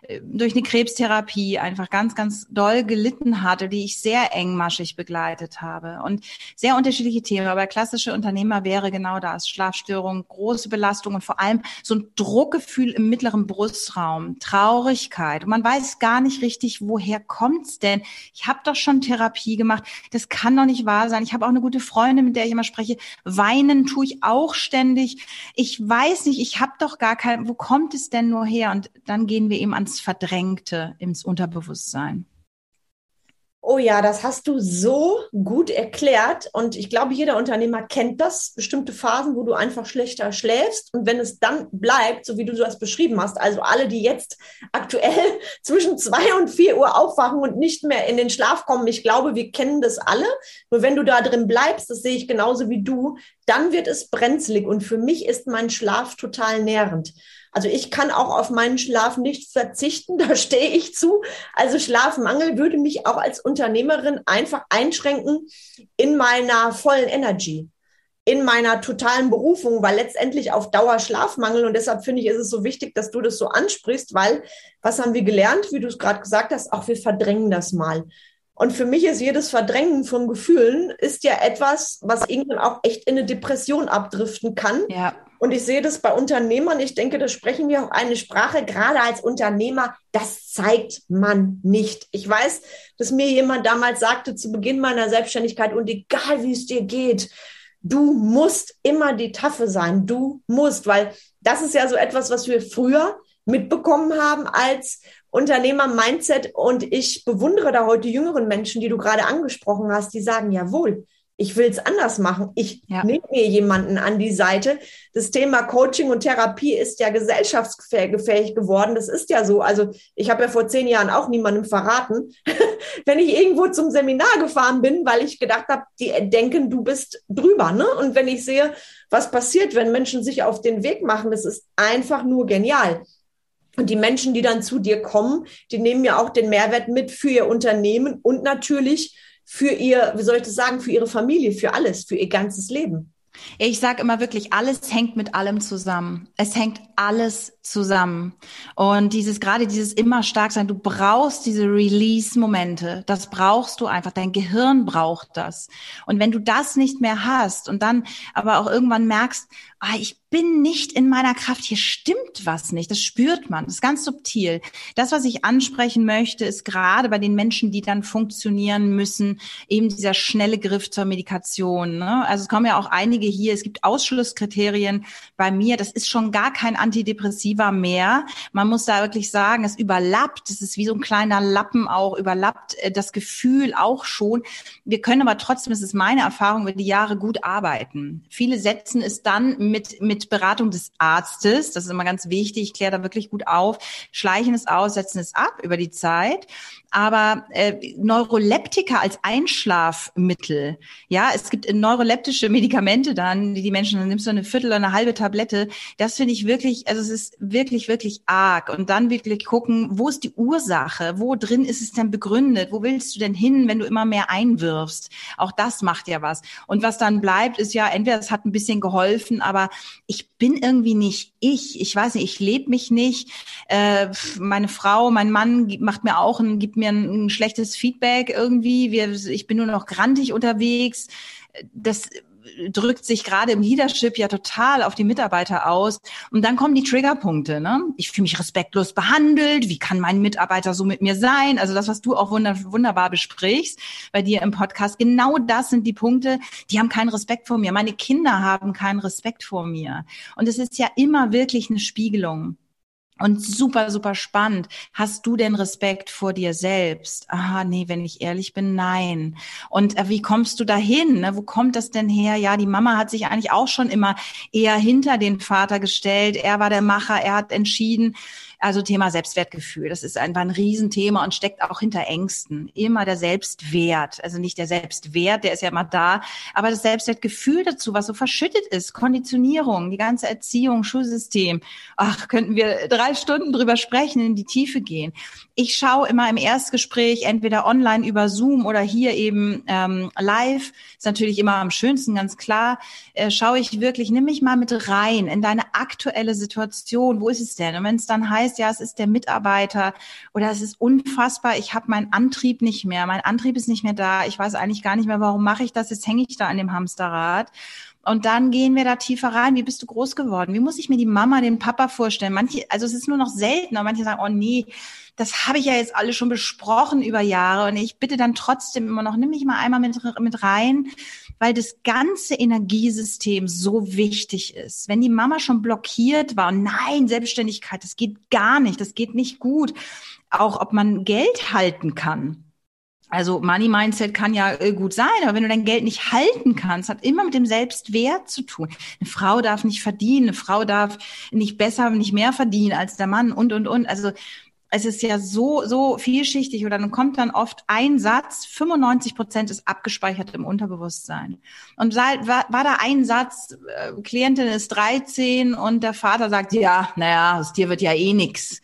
äh, durch eine Krebstherapie einfach ganz, ganz doll gelitten hatte, die ich sehr engmaschig begleitet habe. Und sehr unterschiedliche Themen. Aber klassische Unternehmer wäre genau das. Schlafstörung, große Belastung und vor allem so ein Druckgefühl im mittleren Brustraum, Traurigkeit. Und man weiß gar nicht richtig, woher kommt's denn? Ich habe doch schon Therapie gemacht. Das kann doch nicht wahr sein. Ich habe auch eine gute Freundin, mit der ich immer spreche. Weinen tue ich auch ständig. Ich weiß nicht, ich habe doch gar kein, wo kommt es denn nur her? Und dann gehen wir eben ans Verdrängte, ins Unterbewusstsein. Oh ja, das hast du so gut erklärt. Und ich glaube, jeder Unternehmer kennt das. Bestimmte Phasen, wo du einfach schlechter schläfst. Und wenn es dann bleibt, so wie du das beschrieben hast, also alle, die jetzt aktuell zwischen zwei und vier Uhr aufwachen und nicht mehr in den Schlaf kommen, ich glaube, wir kennen das alle. Nur wenn du da drin bleibst, das sehe ich genauso wie du, dann wird es brenzlig. Und für mich ist mein Schlaf total nährend. Also ich kann auch auf meinen Schlaf nicht verzichten, da stehe ich zu. Also Schlafmangel würde mich auch als Unternehmerin einfach einschränken in meiner vollen Energy, in meiner totalen Berufung, weil letztendlich auf Dauer Schlafmangel und deshalb finde ich, ist es so wichtig, dass du das so ansprichst, weil was haben wir gelernt, wie du es gerade gesagt hast, auch wir verdrängen das mal. Und für mich ist jedes Verdrängen von Gefühlen ist ja etwas, was irgendwann auch echt in eine Depression abdriften kann. Ja. Und ich sehe das bei Unternehmern. Ich denke, da sprechen wir auch eine Sprache, gerade als Unternehmer. Das zeigt man nicht. Ich weiß, dass mir jemand damals sagte zu Beginn meiner Selbstständigkeit und egal wie es dir geht, du musst immer die Taffe sein. Du musst, weil das ist ja so etwas, was wir früher mitbekommen haben als Unternehmer-Mindset. Und ich bewundere da heute jüngeren Menschen, die du gerade angesprochen hast, die sagen, jawohl, ich will es anders machen. Ich ja. nehme mir jemanden an die Seite. Das Thema Coaching und Therapie ist ja gesellschaftsfähig geworden. Das ist ja so. Also ich habe ja vor zehn Jahren auch niemandem verraten, wenn ich irgendwo zum Seminar gefahren bin, weil ich gedacht habe, die denken, du bist drüber. Ne? Und wenn ich sehe, was passiert, wenn Menschen sich auf den Weg machen, das ist einfach nur genial. Und die Menschen, die dann zu dir kommen, die nehmen ja auch den Mehrwert mit für ihr Unternehmen und natürlich für ihr, wie soll ich das sagen, für ihre Familie, für alles, für ihr ganzes Leben. Ich sage immer wirklich, alles hängt mit allem zusammen. Es hängt alles zusammen. Und dieses, gerade dieses immer stark sein, du brauchst diese Release-Momente. Das brauchst du einfach. Dein Gehirn braucht das. Und wenn du das nicht mehr hast und dann aber auch irgendwann merkst, ah, ich bin nicht in meiner Kraft, hier stimmt was nicht, das spürt man, das ist ganz subtil. Das, was ich ansprechen möchte, ist gerade bei den Menschen, die dann funktionieren müssen, eben dieser schnelle Griff zur Medikation. Ne? Also es kommen ja auch einige hier, es gibt Ausschlusskriterien bei mir, das ist schon gar kein Antidepressiva mehr. Man muss da wirklich sagen, es überlappt, es ist wie so ein kleiner Lappen auch, überlappt äh, das Gefühl auch schon. Wir können aber trotzdem, es ist meine Erfahrung, über die Jahre gut arbeiten. Viele setzen es dann mit, mit Beratung des Arztes. Das ist immer ganz wichtig. Ich kläre da wirklich gut auf. Schleichen es aus, setzen es ab über die Zeit. Aber äh, Neuroleptika als Einschlafmittel, ja, es gibt neuroleptische Medikamente, Tüte dann, die die Menschen, dann nimmst du eine Viertel oder eine halbe Tablette. Das finde ich wirklich, also es ist wirklich, wirklich arg. Und dann wirklich gucken, wo ist die Ursache? Wo drin ist es denn begründet? Wo willst du denn hin, wenn du immer mehr einwirfst? Auch das macht ja was. Und was dann bleibt, ist ja, entweder es hat ein bisschen geholfen, aber ich bin irgendwie nicht ich. Ich weiß nicht, ich lebe mich nicht. Äh, meine Frau, mein Mann macht mir auch ein, gibt mir ein, ein schlechtes Feedback irgendwie. Wir, ich bin nur noch grantig unterwegs. Das drückt sich gerade im Leadership ja total auf die Mitarbeiter aus. Und dann kommen die Triggerpunkte. Ne? Ich fühle mich respektlos behandelt. Wie kann mein Mitarbeiter so mit mir sein? Also das, was du auch wunderbar besprichst bei dir im Podcast. Genau das sind die Punkte, die haben keinen Respekt vor mir. Meine Kinder haben keinen Respekt vor mir. Und es ist ja immer wirklich eine Spiegelung. Und super, super spannend. Hast du denn Respekt vor dir selbst? Ah, nee, wenn ich ehrlich bin, nein. Und äh, wie kommst du dahin? Ne? Wo kommt das denn her? Ja, die Mama hat sich eigentlich auch schon immer eher hinter den Vater gestellt. Er war der Macher, er hat entschieden. Also Thema Selbstwertgefühl, das ist einfach ein Riesenthema und steckt auch hinter Ängsten. Immer der Selbstwert, also nicht der Selbstwert, der ist ja immer da, aber das Selbstwertgefühl dazu, was so verschüttet ist, Konditionierung, die ganze Erziehung, Schulsystem. Ach, könnten wir drei Stunden drüber sprechen, in die Tiefe gehen. Ich schaue immer im Erstgespräch, entweder online über Zoom oder hier eben ähm, live, ist natürlich immer am schönsten, ganz klar, äh, schaue ich wirklich, nimm mich mal mit rein in deine aktuelle Situation. Wo ist es denn? Und wenn es dann heißt, heißt, ja, es ist der Mitarbeiter oder es ist unfassbar, ich habe meinen Antrieb nicht mehr, mein Antrieb ist nicht mehr da, ich weiß eigentlich gar nicht mehr, warum mache ich das, jetzt hänge ich da an dem Hamsterrad. Und dann gehen wir da tiefer rein. Wie bist du groß geworden? Wie muss ich mir die Mama, den Papa vorstellen? Manche, also es ist nur noch selten, aber manche sagen, oh nee, das habe ich ja jetzt alle schon besprochen über Jahre. Und ich bitte dann trotzdem immer noch, nimm mich mal einmal mit, mit rein, weil das ganze Energiesystem so wichtig ist. Wenn die Mama schon blockiert war, nein, Selbstständigkeit, das geht gar nicht, das geht nicht gut. Auch ob man Geld halten kann. Also Money Mindset kann ja äh, gut sein, aber wenn du dein Geld nicht halten kannst, hat immer mit dem Selbstwert zu tun. Eine Frau darf nicht verdienen, eine Frau darf nicht besser, nicht mehr verdienen als der Mann und und und. Also es ist ja so, so vielschichtig oder dann kommt dann oft ein Satz, 95 Prozent ist abgespeichert im Unterbewusstsein. Und war, war da ein Satz, äh, Klientin ist 13 und der Vater sagt, ja, naja, aus dir wird ja eh nix.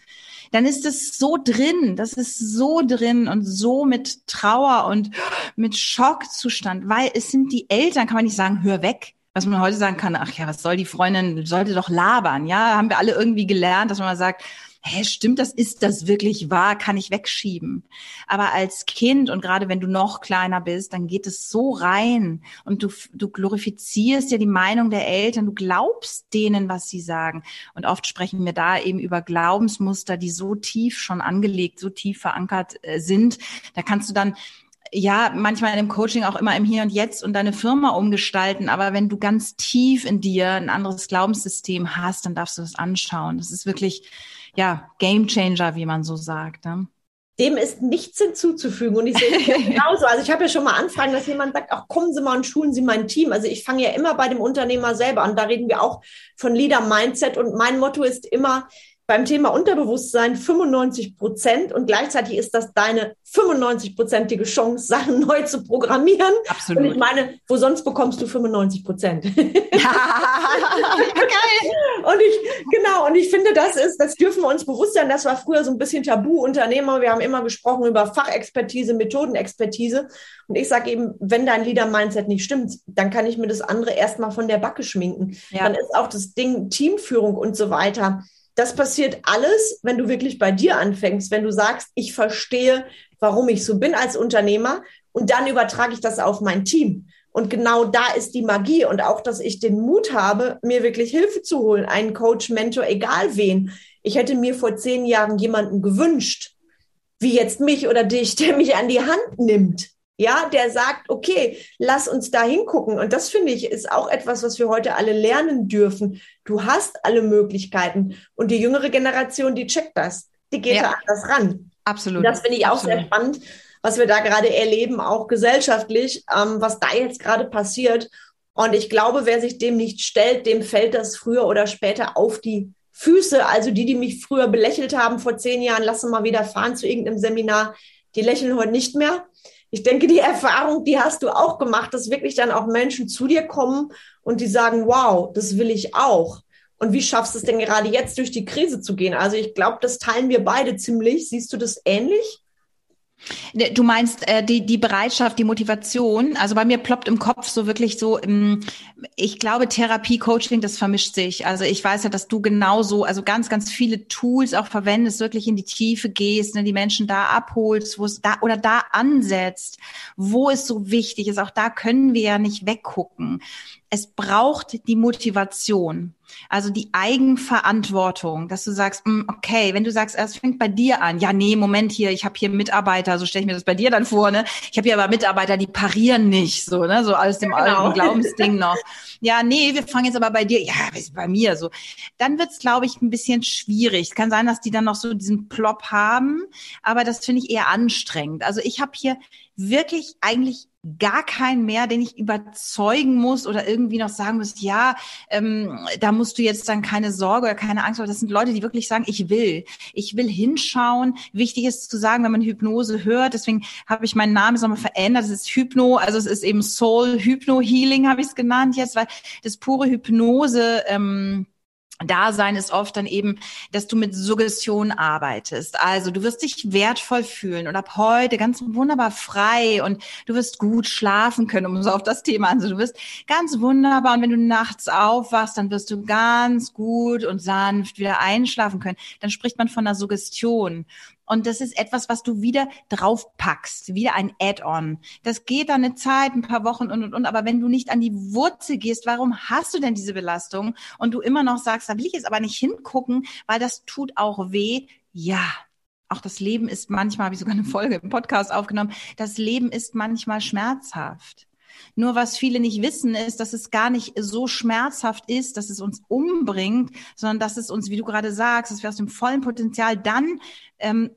Dann ist es so drin, das ist so drin und so mit Trauer und mit Schockzustand, weil es sind die Eltern, kann man nicht sagen, hör weg, was man heute sagen kann, ach ja, was soll die Freundin, sollte doch labern, ja, haben wir alle irgendwie gelernt, dass man mal sagt, hä, stimmt das, ist das wirklich wahr, kann ich wegschieben. Aber als Kind und gerade wenn du noch kleiner bist, dann geht es so rein und du, du glorifizierst ja die Meinung der Eltern, du glaubst denen, was sie sagen. Und oft sprechen wir da eben über Glaubensmuster, die so tief schon angelegt, so tief verankert äh, sind. Da kannst du dann ja, manchmal dem Coaching auch immer im Hier und Jetzt und deine Firma umgestalten. Aber wenn du ganz tief in dir ein anderes Glaubenssystem hast, dann darfst du das anschauen. Das ist wirklich ja, Game Changer, wie man so sagt. Ne? Dem ist nichts hinzuzufügen. Und ich sehe es genauso. Also ich habe ja schon mal Anfragen, dass jemand sagt, ach kommen Sie mal und schulen Sie mein Team. Also ich fange ja immer bei dem Unternehmer selber an. Da reden wir auch von Leader Mindset. Und mein Motto ist immer, beim Thema Unterbewusstsein 95 Prozent und gleichzeitig ist das deine 95-prozentige Chance, Sachen neu zu programmieren. Absolut. Und ich meine, wo sonst bekommst du 95 Prozent? Geil. und ich, genau, und ich finde, das ist, das dürfen wir uns bewusst sein. Das war früher so ein bisschen Tabu Unternehmer. Wir haben immer gesprochen über Fachexpertise, Methodenexpertise. Und ich sage eben, wenn dein Leader-Mindset nicht stimmt, dann kann ich mir das andere erstmal von der Backe schminken. Ja. Dann ist auch das Ding Teamführung und so weiter das passiert alles, wenn du wirklich bei dir anfängst, wenn du sagst, ich verstehe, warum ich so bin als Unternehmer und dann übertrage ich das auf mein Team. Und genau da ist die Magie und auch, dass ich den Mut habe, mir wirklich Hilfe zu holen, einen Coach, Mentor, egal wen. Ich hätte mir vor zehn Jahren jemanden gewünscht, wie jetzt mich oder dich, der mich an die Hand nimmt ja, der sagt, okay, lass uns da hingucken. Und das finde ich ist auch etwas, was wir heute alle lernen dürfen. Du hast alle Möglichkeiten. Und die jüngere Generation, die checkt das. Die geht ja. da anders ran. Absolut. Das finde ich auch Absolut. sehr spannend, was wir da gerade erleben, auch gesellschaftlich, ähm, was da jetzt gerade passiert. Und ich glaube, wer sich dem nicht stellt, dem fällt das früher oder später auf die Füße. Also die, die mich früher belächelt haben vor zehn Jahren, lassen mal wieder fahren zu irgendeinem Seminar, die lächeln heute nicht mehr ich denke, die Erfahrung, die hast du auch gemacht, dass wirklich dann auch Menschen zu dir kommen und die sagen, wow, das will ich auch. Und wie schaffst du es denn gerade jetzt durch die Krise zu gehen? Also ich glaube, das teilen wir beide ziemlich. Siehst du das ähnlich? Ne, du meinst äh, die, die Bereitschaft, die Motivation. Also bei mir ploppt im Kopf so wirklich so, im, ich glaube, Therapie, Coaching, das vermischt sich. Also ich weiß ja, dass du genauso, also ganz, ganz viele Tools auch verwendest, wirklich in die Tiefe gehst, ne, die Menschen da abholst, wo es da oder da ansetzt, wo es so wichtig ist. Auch da können wir ja nicht weggucken es braucht die Motivation, also die Eigenverantwortung, dass du sagst, hm, okay, wenn du sagst, es fängt bei dir an, ja, nee, Moment hier, ich habe hier Mitarbeiter, so stelle ich mir das bei dir dann vor, ne? Ich habe hier aber Mitarbeiter, die parieren nicht, so, ne? So aus dem genau. alten Glaubensding noch. Ja, nee, wir fangen jetzt aber bei dir, ja, bei mir so. Dann wird's, glaube ich, ein bisschen schwierig. Es kann sein, dass die dann noch so diesen Plop haben, aber das finde ich eher anstrengend. Also ich habe hier wirklich eigentlich gar keinen mehr, den ich überzeugen muss oder irgendwie noch sagen muss, ja, ähm, da musst du jetzt dann keine Sorge oder keine Angst, aber das sind Leute, die wirklich sagen, ich will, ich will hinschauen. Wichtig ist zu sagen, wenn man Hypnose hört, deswegen habe ich meinen Namen nochmal verändert, es ist Hypno, also es ist eben Soul Hypno Healing, habe ich es genannt jetzt, weil das pure Hypnose ähm, Dasein ist oft dann eben, dass du mit Suggestion arbeitest. Also du wirst dich wertvoll fühlen und ab heute ganz wunderbar frei und du wirst gut schlafen können, um so auf das Thema. Also du wirst ganz wunderbar und wenn du nachts aufwachst, dann wirst du ganz gut und sanft wieder einschlafen können. Dann spricht man von einer Suggestion. Und das ist etwas, was du wieder draufpackst, wieder ein Add-on. Das geht dann eine Zeit, ein paar Wochen und, und, und. Aber wenn du nicht an die Wurzel gehst, warum hast du denn diese Belastung? Und du immer noch sagst, da will ich jetzt aber nicht hingucken, weil das tut auch weh. Ja, auch das Leben ist manchmal, habe ich sogar eine Folge im Podcast aufgenommen, das Leben ist manchmal schmerzhaft. Nur was viele nicht wissen, ist, dass es gar nicht so schmerzhaft ist, dass es uns umbringt, sondern dass es uns, wie du gerade sagst, dass wir aus dem vollen Potenzial dann ähm,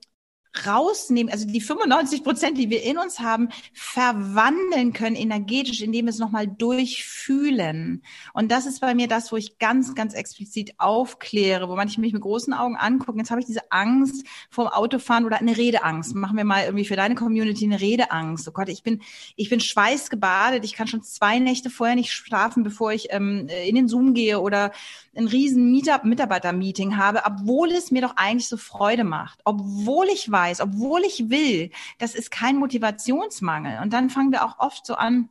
rausnehmen, also die 95 Prozent, die wir in uns haben, verwandeln können energetisch, indem wir es nochmal durchfühlen. Und das ist bei mir das, wo ich ganz, ganz explizit aufkläre, wo manche mich mit großen Augen angucken. Jetzt habe ich diese Angst vorm Autofahren oder eine Redeangst. Machen wir mal irgendwie für deine Community eine Redeangst. Oh Gott, ich bin, ich bin schweißgebadet. Ich kann schon zwei Nächte vorher nicht schlafen, bevor ich ähm, in den Zoom gehe oder ein riesen Mitarbeiter-Meeting habe, obwohl es mir doch eigentlich so Freude macht, obwohl ich weiß, obwohl ich will, das ist kein Motivationsmangel. Und dann fangen wir auch oft so an,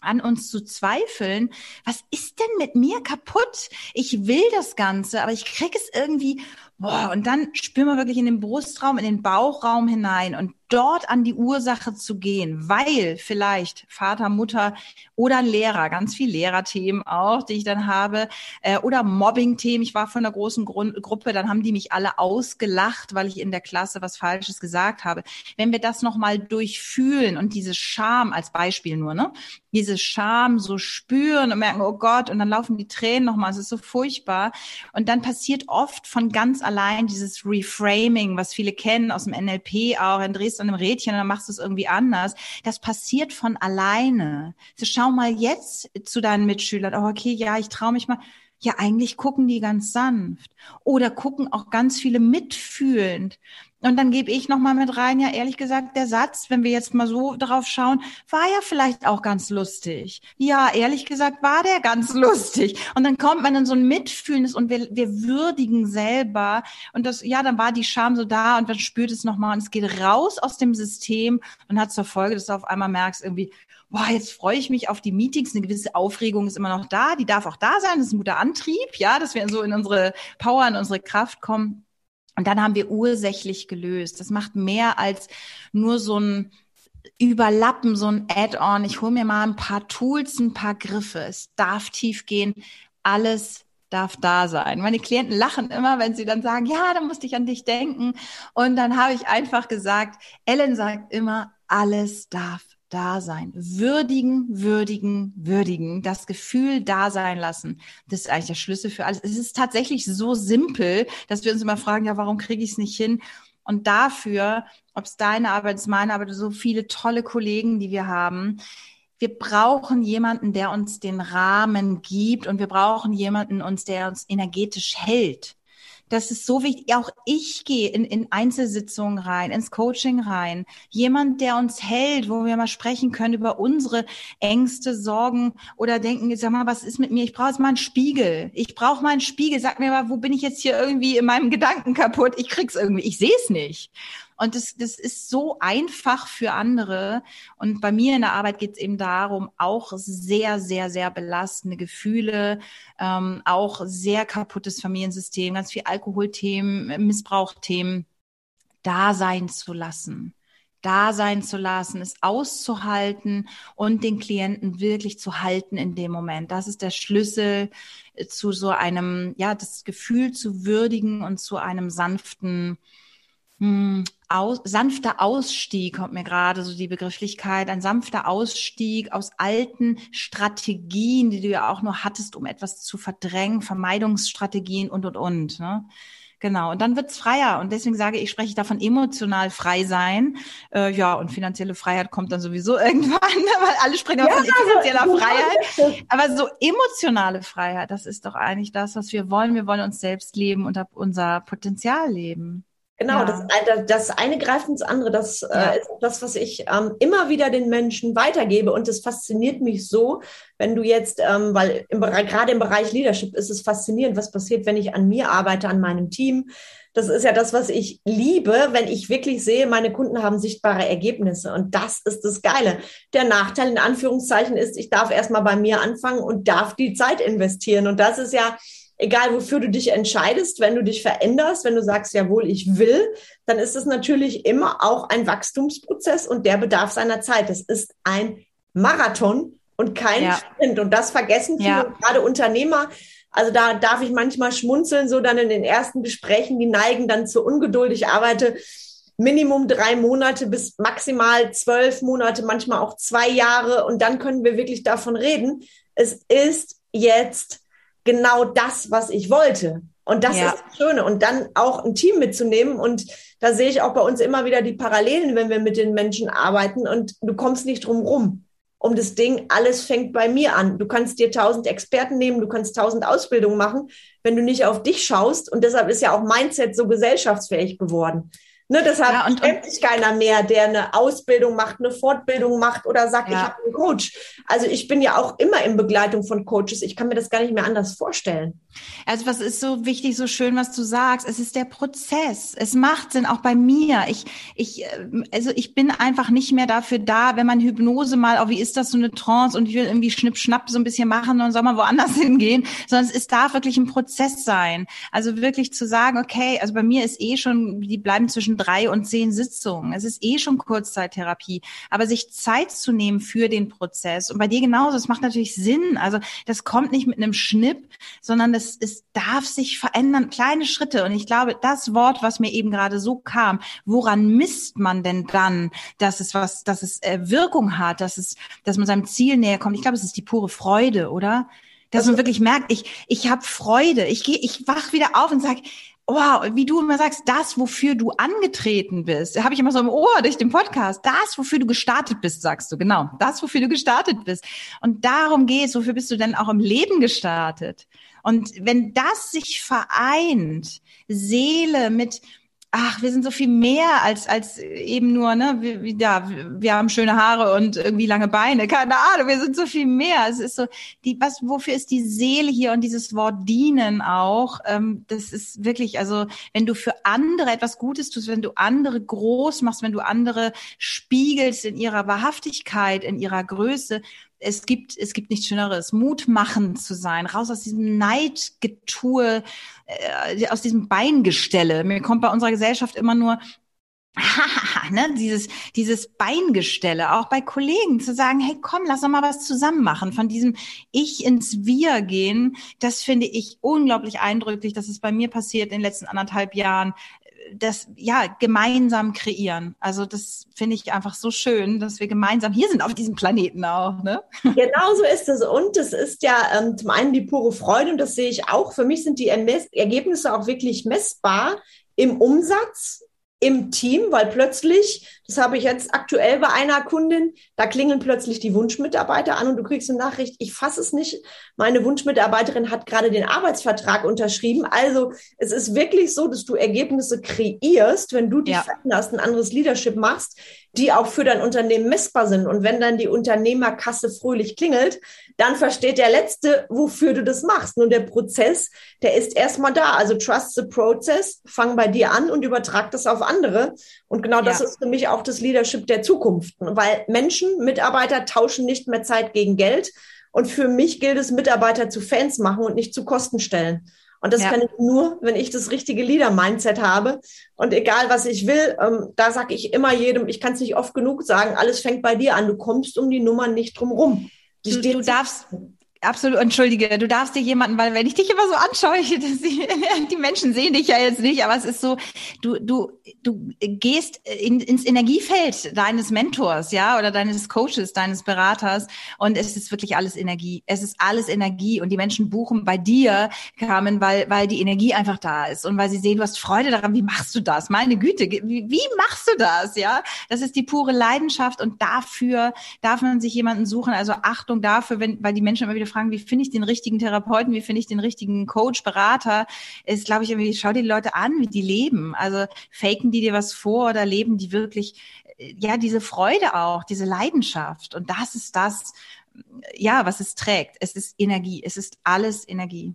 an uns zu zweifeln, was ist denn mit mir kaputt? Ich will das Ganze, aber ich krieg es irgendwie, boah, und dann spüren wir wirklich in den Brustraum, in den Bauchraum hinein und dort an die Ursache zu gehen, weil vielleicht Vater, Mutter oder Lehrer, ganz viel Lehrerthemen auch, die ich dann habe, äh, oder Mobbing-Themen. Ich war von einer großen Grund Gruppe, dann haben die mich alle ausgelacht, weil ich in der Klasse was Falsches gesagt habe. Wenn wir das nochmal durchfühlen und diese Scham als Beispiel nur, ne, diese Scham so spüren und merken, oh Gott, und dann laufen die Tränen nochmal, es ist so furchtbar. Und dann passiert oft von ganz allein dieses Reframing, was viele kennen aus dem NLP auch in Dresden an einem Rädchen und dann machst du es irgendwie anders. Das passiert von alleine. So, schau mal jetzt zu deinen Mitschülern. Oh, okay, ja, ich traue mich mal. Ja, eigentlich gucken die ganz sanft. Oder gucken auch ganz viele mitfühlend. Und dann gebe ich nochmal mit rein, ja, ehrlich gesagt, der Satz, wenn wir jetzt mal so drauf schauen, war ja vielleicht auch ganz lustig. Ja, ehrlich gesagt, war der ganz lustig. Und dann kommt man in so ein Mitfühlendes und wir, wir würdigen selber. Und das, ja, dann war die Scham so da und dann spürt es nochmal und es geht raus aus dem System und hat zur Folge, dass du auf einmal merkst, irgendwie, boah, jetzt freue ich mich auf die Meetings. Eine gewisse Aufregung ist immer noch da. Die darf auch da sein. Das ist ein guter Antrieb, ja, dass wir so in unsere Power, in unsere Kraft kommen. Und dann haben wir ursächlich gelöst. Das macht mehr als nur so ein Überlappen, so ein Add-on. Ich hole mir mal ein paar Tools, ein paar Griffe. Es darf tief gehen. Alles darf da sein. Meine Klienten lachen immer, wenn sie dann sagen, ja, da musste ich an dich denken. Und dann habe ich einfach gesagt, Ellen sagt immer, alles darf da sein. Würdigen, würdigen, würdigen. Das Gefühl da sein lassen. Das ist eigentlich der Schlüssel für alles. Es ist tatsächlich so simpel, dass wir uns immer fragen, ja, warum kriege ich es nicht hin? Und dafür, ob es deine Arbeit ist, meine Arbeit, so viele tolle Kollegen, die wir haben. Wir brauchen jemanden, der uns den Rahmen gibt und wir brauchen jemanden uns, der uns energetisch hält das ist so wichtig. Auch ich gehe in, in Einzelsitzungen rein, ins Coaching rein. Jemand, der uns hält, wo wir mal sprechen können über unsere Ängste, Sorgen oder denken, sag mal, was ist mit mir? Ich brauche jetzt mal einen Spiegel. Ich brauche mal einen Spiegel. Sag mir mal, wo bin ich jetzt hier irgendwie in meinem Gedanken kaputt? Ich krieg's irgendwie. Ich sehe es nicht. Und das, das ist so einfach für andere. Und bei mir in der Arbeit geht es eben darum, auch sehr, sehr, sehr belastende Gefühle, ähm, auch sehr kaputtes Familiensystem, ganz viel Alkoholthemen, Missbrauchthemen da sein zu lassen da sein zu lassen, es auszuhalten und den Klienten wirklich zu halten in dem Moment. Das ist der Schlüssel zu so einem, ja, das Gefühl zu würdigen und zu einem sanften hm, aus, sanfter Ausstieg kommt mir gerade so die Begrifflichkeit, ein sanfter Ausstieg aus alten Strategien, die du ja auch nur hattest, um etwas zu verdrängen, Vermeidungsstrategien und und und. Ne? Genau, und dann wird's freier. Und deswegen sage ich, spreche davon emotional frei sein. Äh, ja, und finanzielle Freiheit kommt dann sowieso irgendwann, weil alle sprechen ja, von finanzieller also, Freiheit. Aber so emotionale Freiheit, das ist doch eigentlich das, was wir wollen. Wir wollen uns selbst leben und unser Potenzial leben. Genau, ja. das, das eine greift ins andere. Das äh, ja. äh, ist das, was ich ähm, immer wieder den Menschen weitergebe. Und das fasziniert mich so, wenn du jetzt, ähm, weil im gerade im Bereich Leadership ist es faszinierend, was passiert, wenn ich an mir arbeite, an meinem Team. Das ist ja das, was ich liebe, wenn ich wirklich sehe, meine Kunden haben sichtbare Ergebnisse. Und das ist das Geile. Der Nachteil in Anführungszeichen ist, ich darf erstmal bei mir anfangen und darf die Zeit investieren. Und das ist ja egal wofür du dich entscheidest, wenn du dich veränderst, wenn du sagst, jawohl, ich will, dann ist es natürlich immer auch ein Wachstumsprozess und der bedarf seiner Zeit. Das ist ein Marathon und kein ja. Sprint. Und das vergessen viele, ja. gerade Unternehmer. Also da darf ich manchmal schmunzeln, so dann in den ersten Gesprächen, die neigen dann zur Ungeduld. Ich arbeite Minimum drei Monate bis maximal zwölf Monate, manchmal auch zwei Jahre. Und dann können wir wirklich davon reden. Es ist jetzt genau das, was ich wollte. Und das ja. ist das Schöne. Und dann auch ein Team mitzunehmen. Und da sehe ich auch bei uns immer wieder die Parallelen, wenn wir mit den Menschen arbeiten. Und du kommst nicht drum rum um das Ding. Alles fängt bei mir an. Du kannst dir tausend Experten nehmen, du kannst tausend Ausbildungen machen, wenn du nicht auf dich schaust. Und deshalb ist ja auch Mindset so gesellschaftsfähig geworden. Ne, deshalb ja, und, kennt sich keiner mehr, der eine Ausbildung macht, eine Fortbildung macht oder sagt, ja. ich habe einen Coach. Also ich bin ja auch immer in Begleitung von Coaches. Ich kann mir das gar nicht mehr anders vorstellen. Also was ist so wichtig, so schön, was du sagst? Es ist der Prozess. Es macht Sinn, auch bei mir. Ich, ich, äh, also ich bin einfach nicht mehr dafür da, wenn man Hypnose mal, oh, wie ist das so eine Trance und ich will irgendwie schnipp, schnapp so ein bisschen machen und soll mal woanders hingehen, sondern es darf wirklich ein Prozess sein. Also wirklich zu sagen, okay, also bei mir ist eh schon, die bleiben zwischen drei und zehn Sitzungen. Es ist eh schon Kurzzeittherapie. Aber sich Zeit zu nehmen für den Prozess und bei dir genauso, es macht natürlich Sinn. Also das kommt nicht mit einem Schnipp, sondern das, es darf sich verändern, kleine Schritte. Und ich glaube, das Wort, was mir eben gerade so kam, woran misst man denn dann, dass es was, dass es äh, Wirkung hat, dass es, dass man seinem Ziel näher kommt? Ich glaube, es ist die pure Freude, oder? Dass also, man wirklich merkt, ich, ich habe Freude. Ich gehe, ich wach wieder auf und sage, wow, wie du immer sagst, das, wofür du angetreten bist, habe ich immer so im Ohr durch den Podcast, das, wofür du gestartet bist, sagst du, genau, das, wofür du gestartet bist. Und darum geht's, wofür bist du denn auch im Leben gestartet? Und wenn das sich vereint, Seele mit, ach, wir sind so viel mehr als, als eben nur, ne, wir, ja, wir haben schöne Haare und irgendwie lange Beine, keine Ahnung, wir sind so viel mehr. Es ist so, die, was, wofür ist die Seele hier und dieses Wort dienen auch? Ähm, das ist wirklich, also, wenn du für andere etwas Gutes tust, wenn du andere groß machst, wenn du andere spiegelst in ihrer Wahrhaftigkeit, in ihrer Größe, es gibt, es gibt nichts Schöneres, mutmachend zu sein, raus aus diesem Neidgetue, äh, aus diesem Beingestelle. Mir kommt bei unserer Gesellschaft immer nur ne, dieses, dieses Beingestelle, auch bei Kollegen zu sagen, hey, komm, lass doch mal was zusammen machen. Von diesem Ich ins Wir gehen, das finde ich unglaublich eindrücklich. Das ist bei mir passiert in den letzten anderthalb Jahren das ja gemeinsam kreieren. Also das finde ich einfach so schön, dass wir gemeinsam hier sind auf diesem Planeten auch. Ne? Genau so ist es. Und es ist ja ähm, zum einen die pure Freude und das sehe ich auch. Für mich sind die Ergebnisse auch wirklich messbar im Umsatz, im Team, weil plötzlich, das habe ich jetzt aktuell bei einer Kundin, da klingeln plötzlich die Wunschmitarbeiter an und du kriegst eine Nachricht, ich fasse es nicht, meine Wunschmitarbeiterin hat gerade den Arbeitsvertrag unterschrieben. Also es ist wirklich so, dass du Ergebnisse kreierst, wenn du dich ja. veränderst, ein anderes Leadership machst, die auch für dein Unternehmen messbar sind. Und wenn dann die Unternehmerkasse fröhlich klingelt, dann versteht der Letzte, wofür du das machst. Nun, der Prozess, der ist erstmal da. Also trust the process, fang bei dir an und übertrag das auf andere. Und genau das ja. ist für mich auch das Leadership der Zukunft. Weil Menschen, Mitarbeiter tauschen nicht mehr Zeit gegen Geld. Und für mich gilt es, Mitarbeiter zu Fans machen und nicht zu Kosten stellen. Und das ja. kann ich nur, wenn ich das richtige Leader-Mindset habe. Und egal, was ich will, ähm, da sage ich immer jedem, ich kann es nicht oft genug sagen, alles fängt bei dir an. Du kommst um die Nummern nicht drum rum. Du, du darfst, Absolut, entschuldige, du darfst dir jemanden, weil wenn ich dich immer so anschaue, die, die Menschen sehen dich ja jetzt nicht, aber es ist so, du, du, du gehst in, ins Energiefeld deines Mentors, ja, oder deines Coaches, deines Beraters und es ist wirklich alles Energie. Es ist alles Energie und die Menschen buchen bei dir, Carmen, weil, weil die Energie einfach da ist und weil sie sehen, du hast Freude daran, wie machst du das? Meine Güte, wie, wie machst du das, ja? Das ist die pure Leidenschaft und dafür darf man sich jemanden suchen, also Achtung dafür, wenn, weil die Menschen immer wieder fragen, wie finde ich den richtigen Therapeuten, wie finde ich den richtigen Coach, Berater, ist, glaube ich, irgendwie, schau dir die Leute an, wie die leben. Also faken die dir was vor oder leben die wirklich, äh, ja, diese Freude auch, diese Leidenschaft. Und das ist das, ja, was es trägt. Es ist Energie. Es ist alles Energie.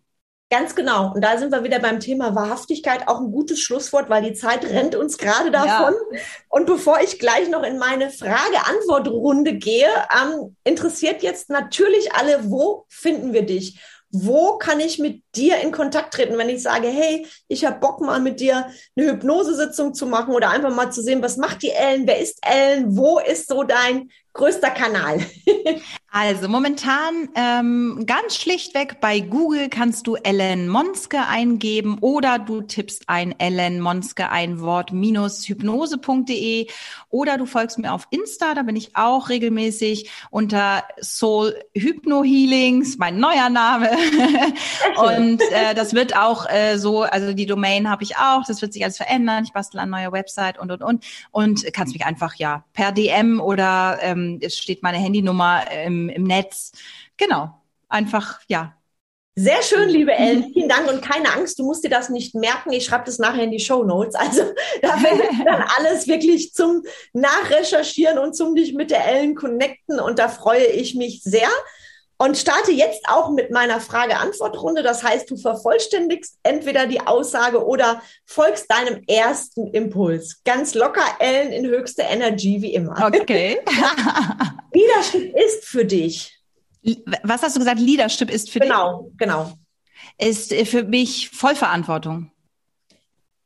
Ganz genau. Und da sind wir wieder beim Thema Wahrhaftigkeit, auch ein gutes Schlusswort, weil die Zeit rennt uns gerade davon. Ja. Und bevor ich gleich noch in meine Frage-Antwort-Runde gehe, ähm, interessiert jetzt natürlich alle, wo finden wir dich? Wo kann ich mit dir in Kontakt treten, wenn ich sage, hey, ich habe Bock mal mit dir eine Hypnosesitzung zu machen oder einfach mal zu sehen, was macht die Ellen, wer ist Ellen, wo ist so dein größter Kanal? also momentan ähm, ganz schlichtweg bei Google kannst du Ellen Monske eingeben oder du tippst ein Ellen Monske ein Wort minus hypnose.de oder du folgst mir auf Insta, da bin ich auch regelmäßig unter Soul Hypno Healings, mein neuer Name. Und äh, das wird auch äh, so, also die Domain habe ich auch, das wird sich alles verändern. Ich bastel an neuer Website und und und und kannst mich einfach ja per DM oder ähm, es steht meine Handynummer im, im Netz. Genau, einfach ja. Sehr schön, liebe Ellen. Vielen Dank und keine Angst, du musst dir das nicht merken. Ich schreibe das nachher in die Show Notes. Also da findet dann alles wirklich zum Nachrecherchieren und zum dich mit der Ellen connecten. Und da freue ich mich sehr und starte jetzt auch mit meiner Frage-Antwort-Runde. Das heißt, du vervollständigst entweder die Aussage oder folgst deinem ersten Impuls. Ganz locker, Ellen, in höchster Energy, wie immer. Okay. Leadership ist für dich. Was hast du gesagt? Leadership ist für genau, dich? Genau, genau. Ist für mich Vollverantwortung.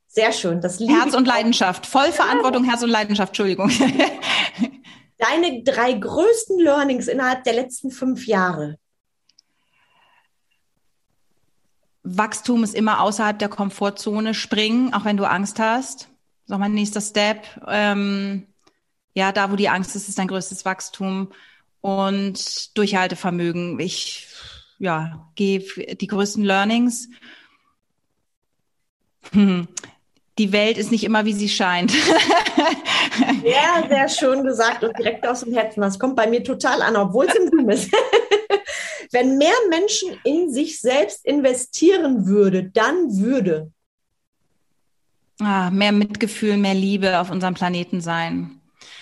Sehr schön. Das Herz und Leidenschaft. Vollverantwortung, Herz und Leidenschaft. Entschuldigung. deine drei größten Learnings innerhalb der letzten fünf Jahre? Wachstum ist immer außerhalb der Komfortzone. Springen, auch wenn du Angst hast. Das ist mein nächster Step. Ähm, ja, da, wo die Angst ist, ist dein größtes Wachstum. Und Durchhaltevermögen. Ich, ja, gehe die größten Learnings. Die Welt ist nicht immer, wie sie scheint. Ja, sehr schön gesagt und direkt aus dem Herzen. Das kommt bei mir total an, obwohl es im Zoom ist. Wenn mehr Menschen in sich selbst investieren würde, dann würde ah, mehr Mitgefühl, mehr Liebe auf unserem Planeten sein.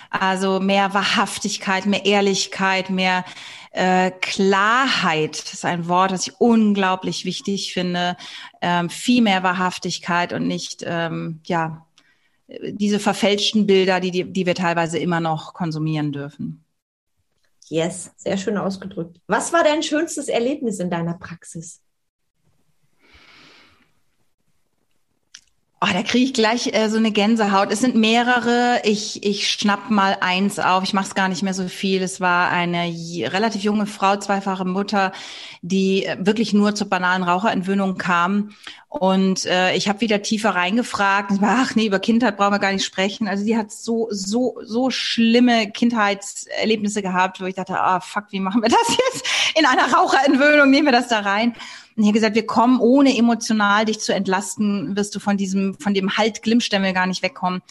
Also mehr Wahrhaftigkeit, mehr Ehrlichkeit, mehr äh, Klarheit. Ist ein Wort, das ich unglaublich wichtig finde. Ähm, viel mehr Wahrhaftigkeit und nicht ähm, ja diese verfälschten Bilder, die, die, die wir teilweise immer noch konsumieren dürfen. Yes, sehr schön ausgedrückt. Was war dein schönstes Erlebnis in deiner Praxis? Oh, da kriege ich gleich äh, so eine Gänsehaut. Es sind mehrere. Ich, ich schnapp mal eins auf. Ich mache es gar nicht mehr so viel. Es war eine relativ junge Frau, zweifache Mutter, die äh, wirklich nur zur banalen Raucherentwöhnung kam. Und äh, ich habe wieder tiefer reingefragt. Ach nee, über Kindheit brauchen wir gar nicht sprechen. Also die hat so, so, so schlimme Kindheitserlebnisse gehabt, wo ich dachte, ah fuck, wie machen wir das jetzt? In einer Raucherentwöhnung nehmen wir das da rein. Hier gesagt, wir kommen ohne emotional dich zu entlasten, wirst du von diesem, von dem Halt Glimmstämmel gar nicht wegkommen.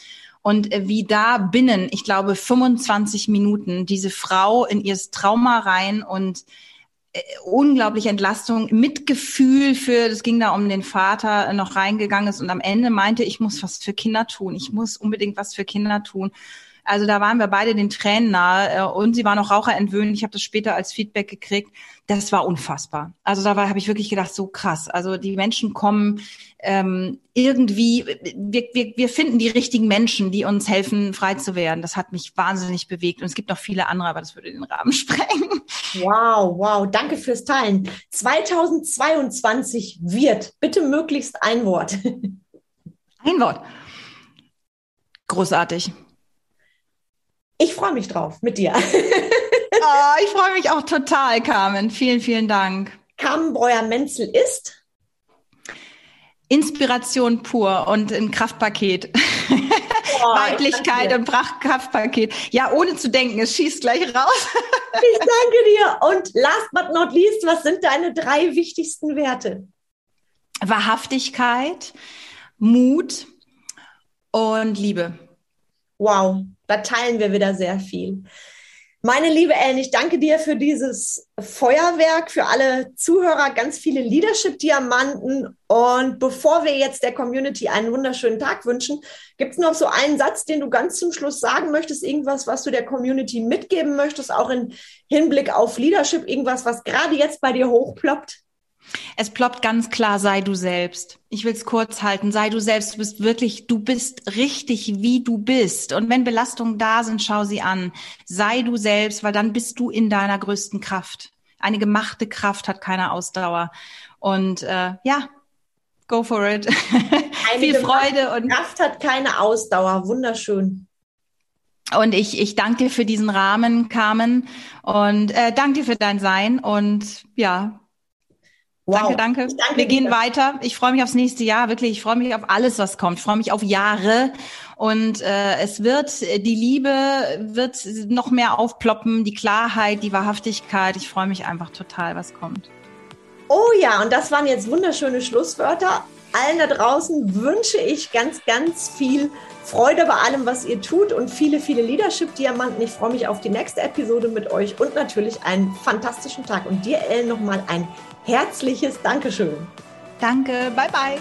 Und äh, wie da binnen, ich glaube, 25 Minuten diese Frau in ihr Trauma rein und äh, unglaubliche Entlastung, Mitgefühl für, das ging da um den Vater, äh, noch reingegangen ist und am Ende meinte, ich muss was für Kinder tun, ich muss unbedingt was für Kinder tun. Also da waren wir beide den Tränen nahe äh, und sie war noch raucherentwöhnt. Ich habe das später als Feedback gekriegt. Das war unfassbar. Also da habe ich wirklich gedacht, so krass. Also die Menschen kommen ähm, irgendwie, wir, wir, wir finden die richtigen Menschen, die uns helfen, frei zu werden. Das hat mich wahnsinnig bewegt. Und es gibt noch viele andere, aber das würde den Rahmen sprengen. Wow, wow. Danke fürs Teilen. 2022 wird, bitte möglichst ein Wort. Ein Wort. Großartig. Ich freue mich drauf mit dir. oh, ich freue mich auch total, Carmen. Vielen, vielen Dank. Carmen Breuer-Menzel ist Inspiration pur und ein Kraftpaket. Oh, Weiblichkeit und Kraftpaket. Ja, ohne zu denken, es schießt gleich raus. ich danke dir. Und last but not least, was sind deine drei wichtigsten Werte? Wahrhaftigkeit, Mut und Liebe. Wow, da teilen wir wieder sehr viel. Meine liebe Ellen, ich danke dir für dieses Feuerwerk, für alle Zuhörer, ganz viele Leadership-Diamanten. Und bevor wir jetzt der Community einen wunderschönen Tag wünschen, gibt es noch so einen Satz, den du ganz zum Schluss sagen möchtest, irgendwas, was du der Community mitgeben möchtest, auch im Hinblick auf Leadership, irgendwas, was gerade jetzt bei dir hochploppt? Es ploppt ganz klar, sei du selbst. Ich will es kurz halten, sei du selbst. Du bist wirklich, du bist richtig, wie du bist. Und wenn Belastungen da sind, schau sie an. Sei du selbst, weil dann bist du in deiner größten Kraft. Eine gemachte Kraft hat keine Ausdauer. Und äh, ja, go for it. Viel Freude und Kraft hat keine Ausdauer. Wunderschön. Und ich, ich danke dir für diesen Rahmen, Carmen, und äh, danke dir für dein Sein. Und ja, Wow. Danke, danke. danke Wir gehen weiter. Ich freue mich aufs nächste Jahr, wirklich. Ich freue mich auf alles, was kommt. Ich freue mich auf Jahre. Und äh, es wird, die Liebe wird noch mehr aufploppen, die Klarheit, die Wahrhaftigkeit. Ich freue mich einfach total, was kommt. Oh ja, und das waren jetzt wunderschöne Schlusswörter. Allen da draußen wünsche ich ganz, ganz viel Freude bei allem, was ihr tut und viele, viele Leadership-Diamanten. Ich freue mich auf die nächste Episode mit euch und natürlich einen fantastischen Tag. Und dir, Ellen, nochmal ein herzliches Dankeschön. Danke, bye bye.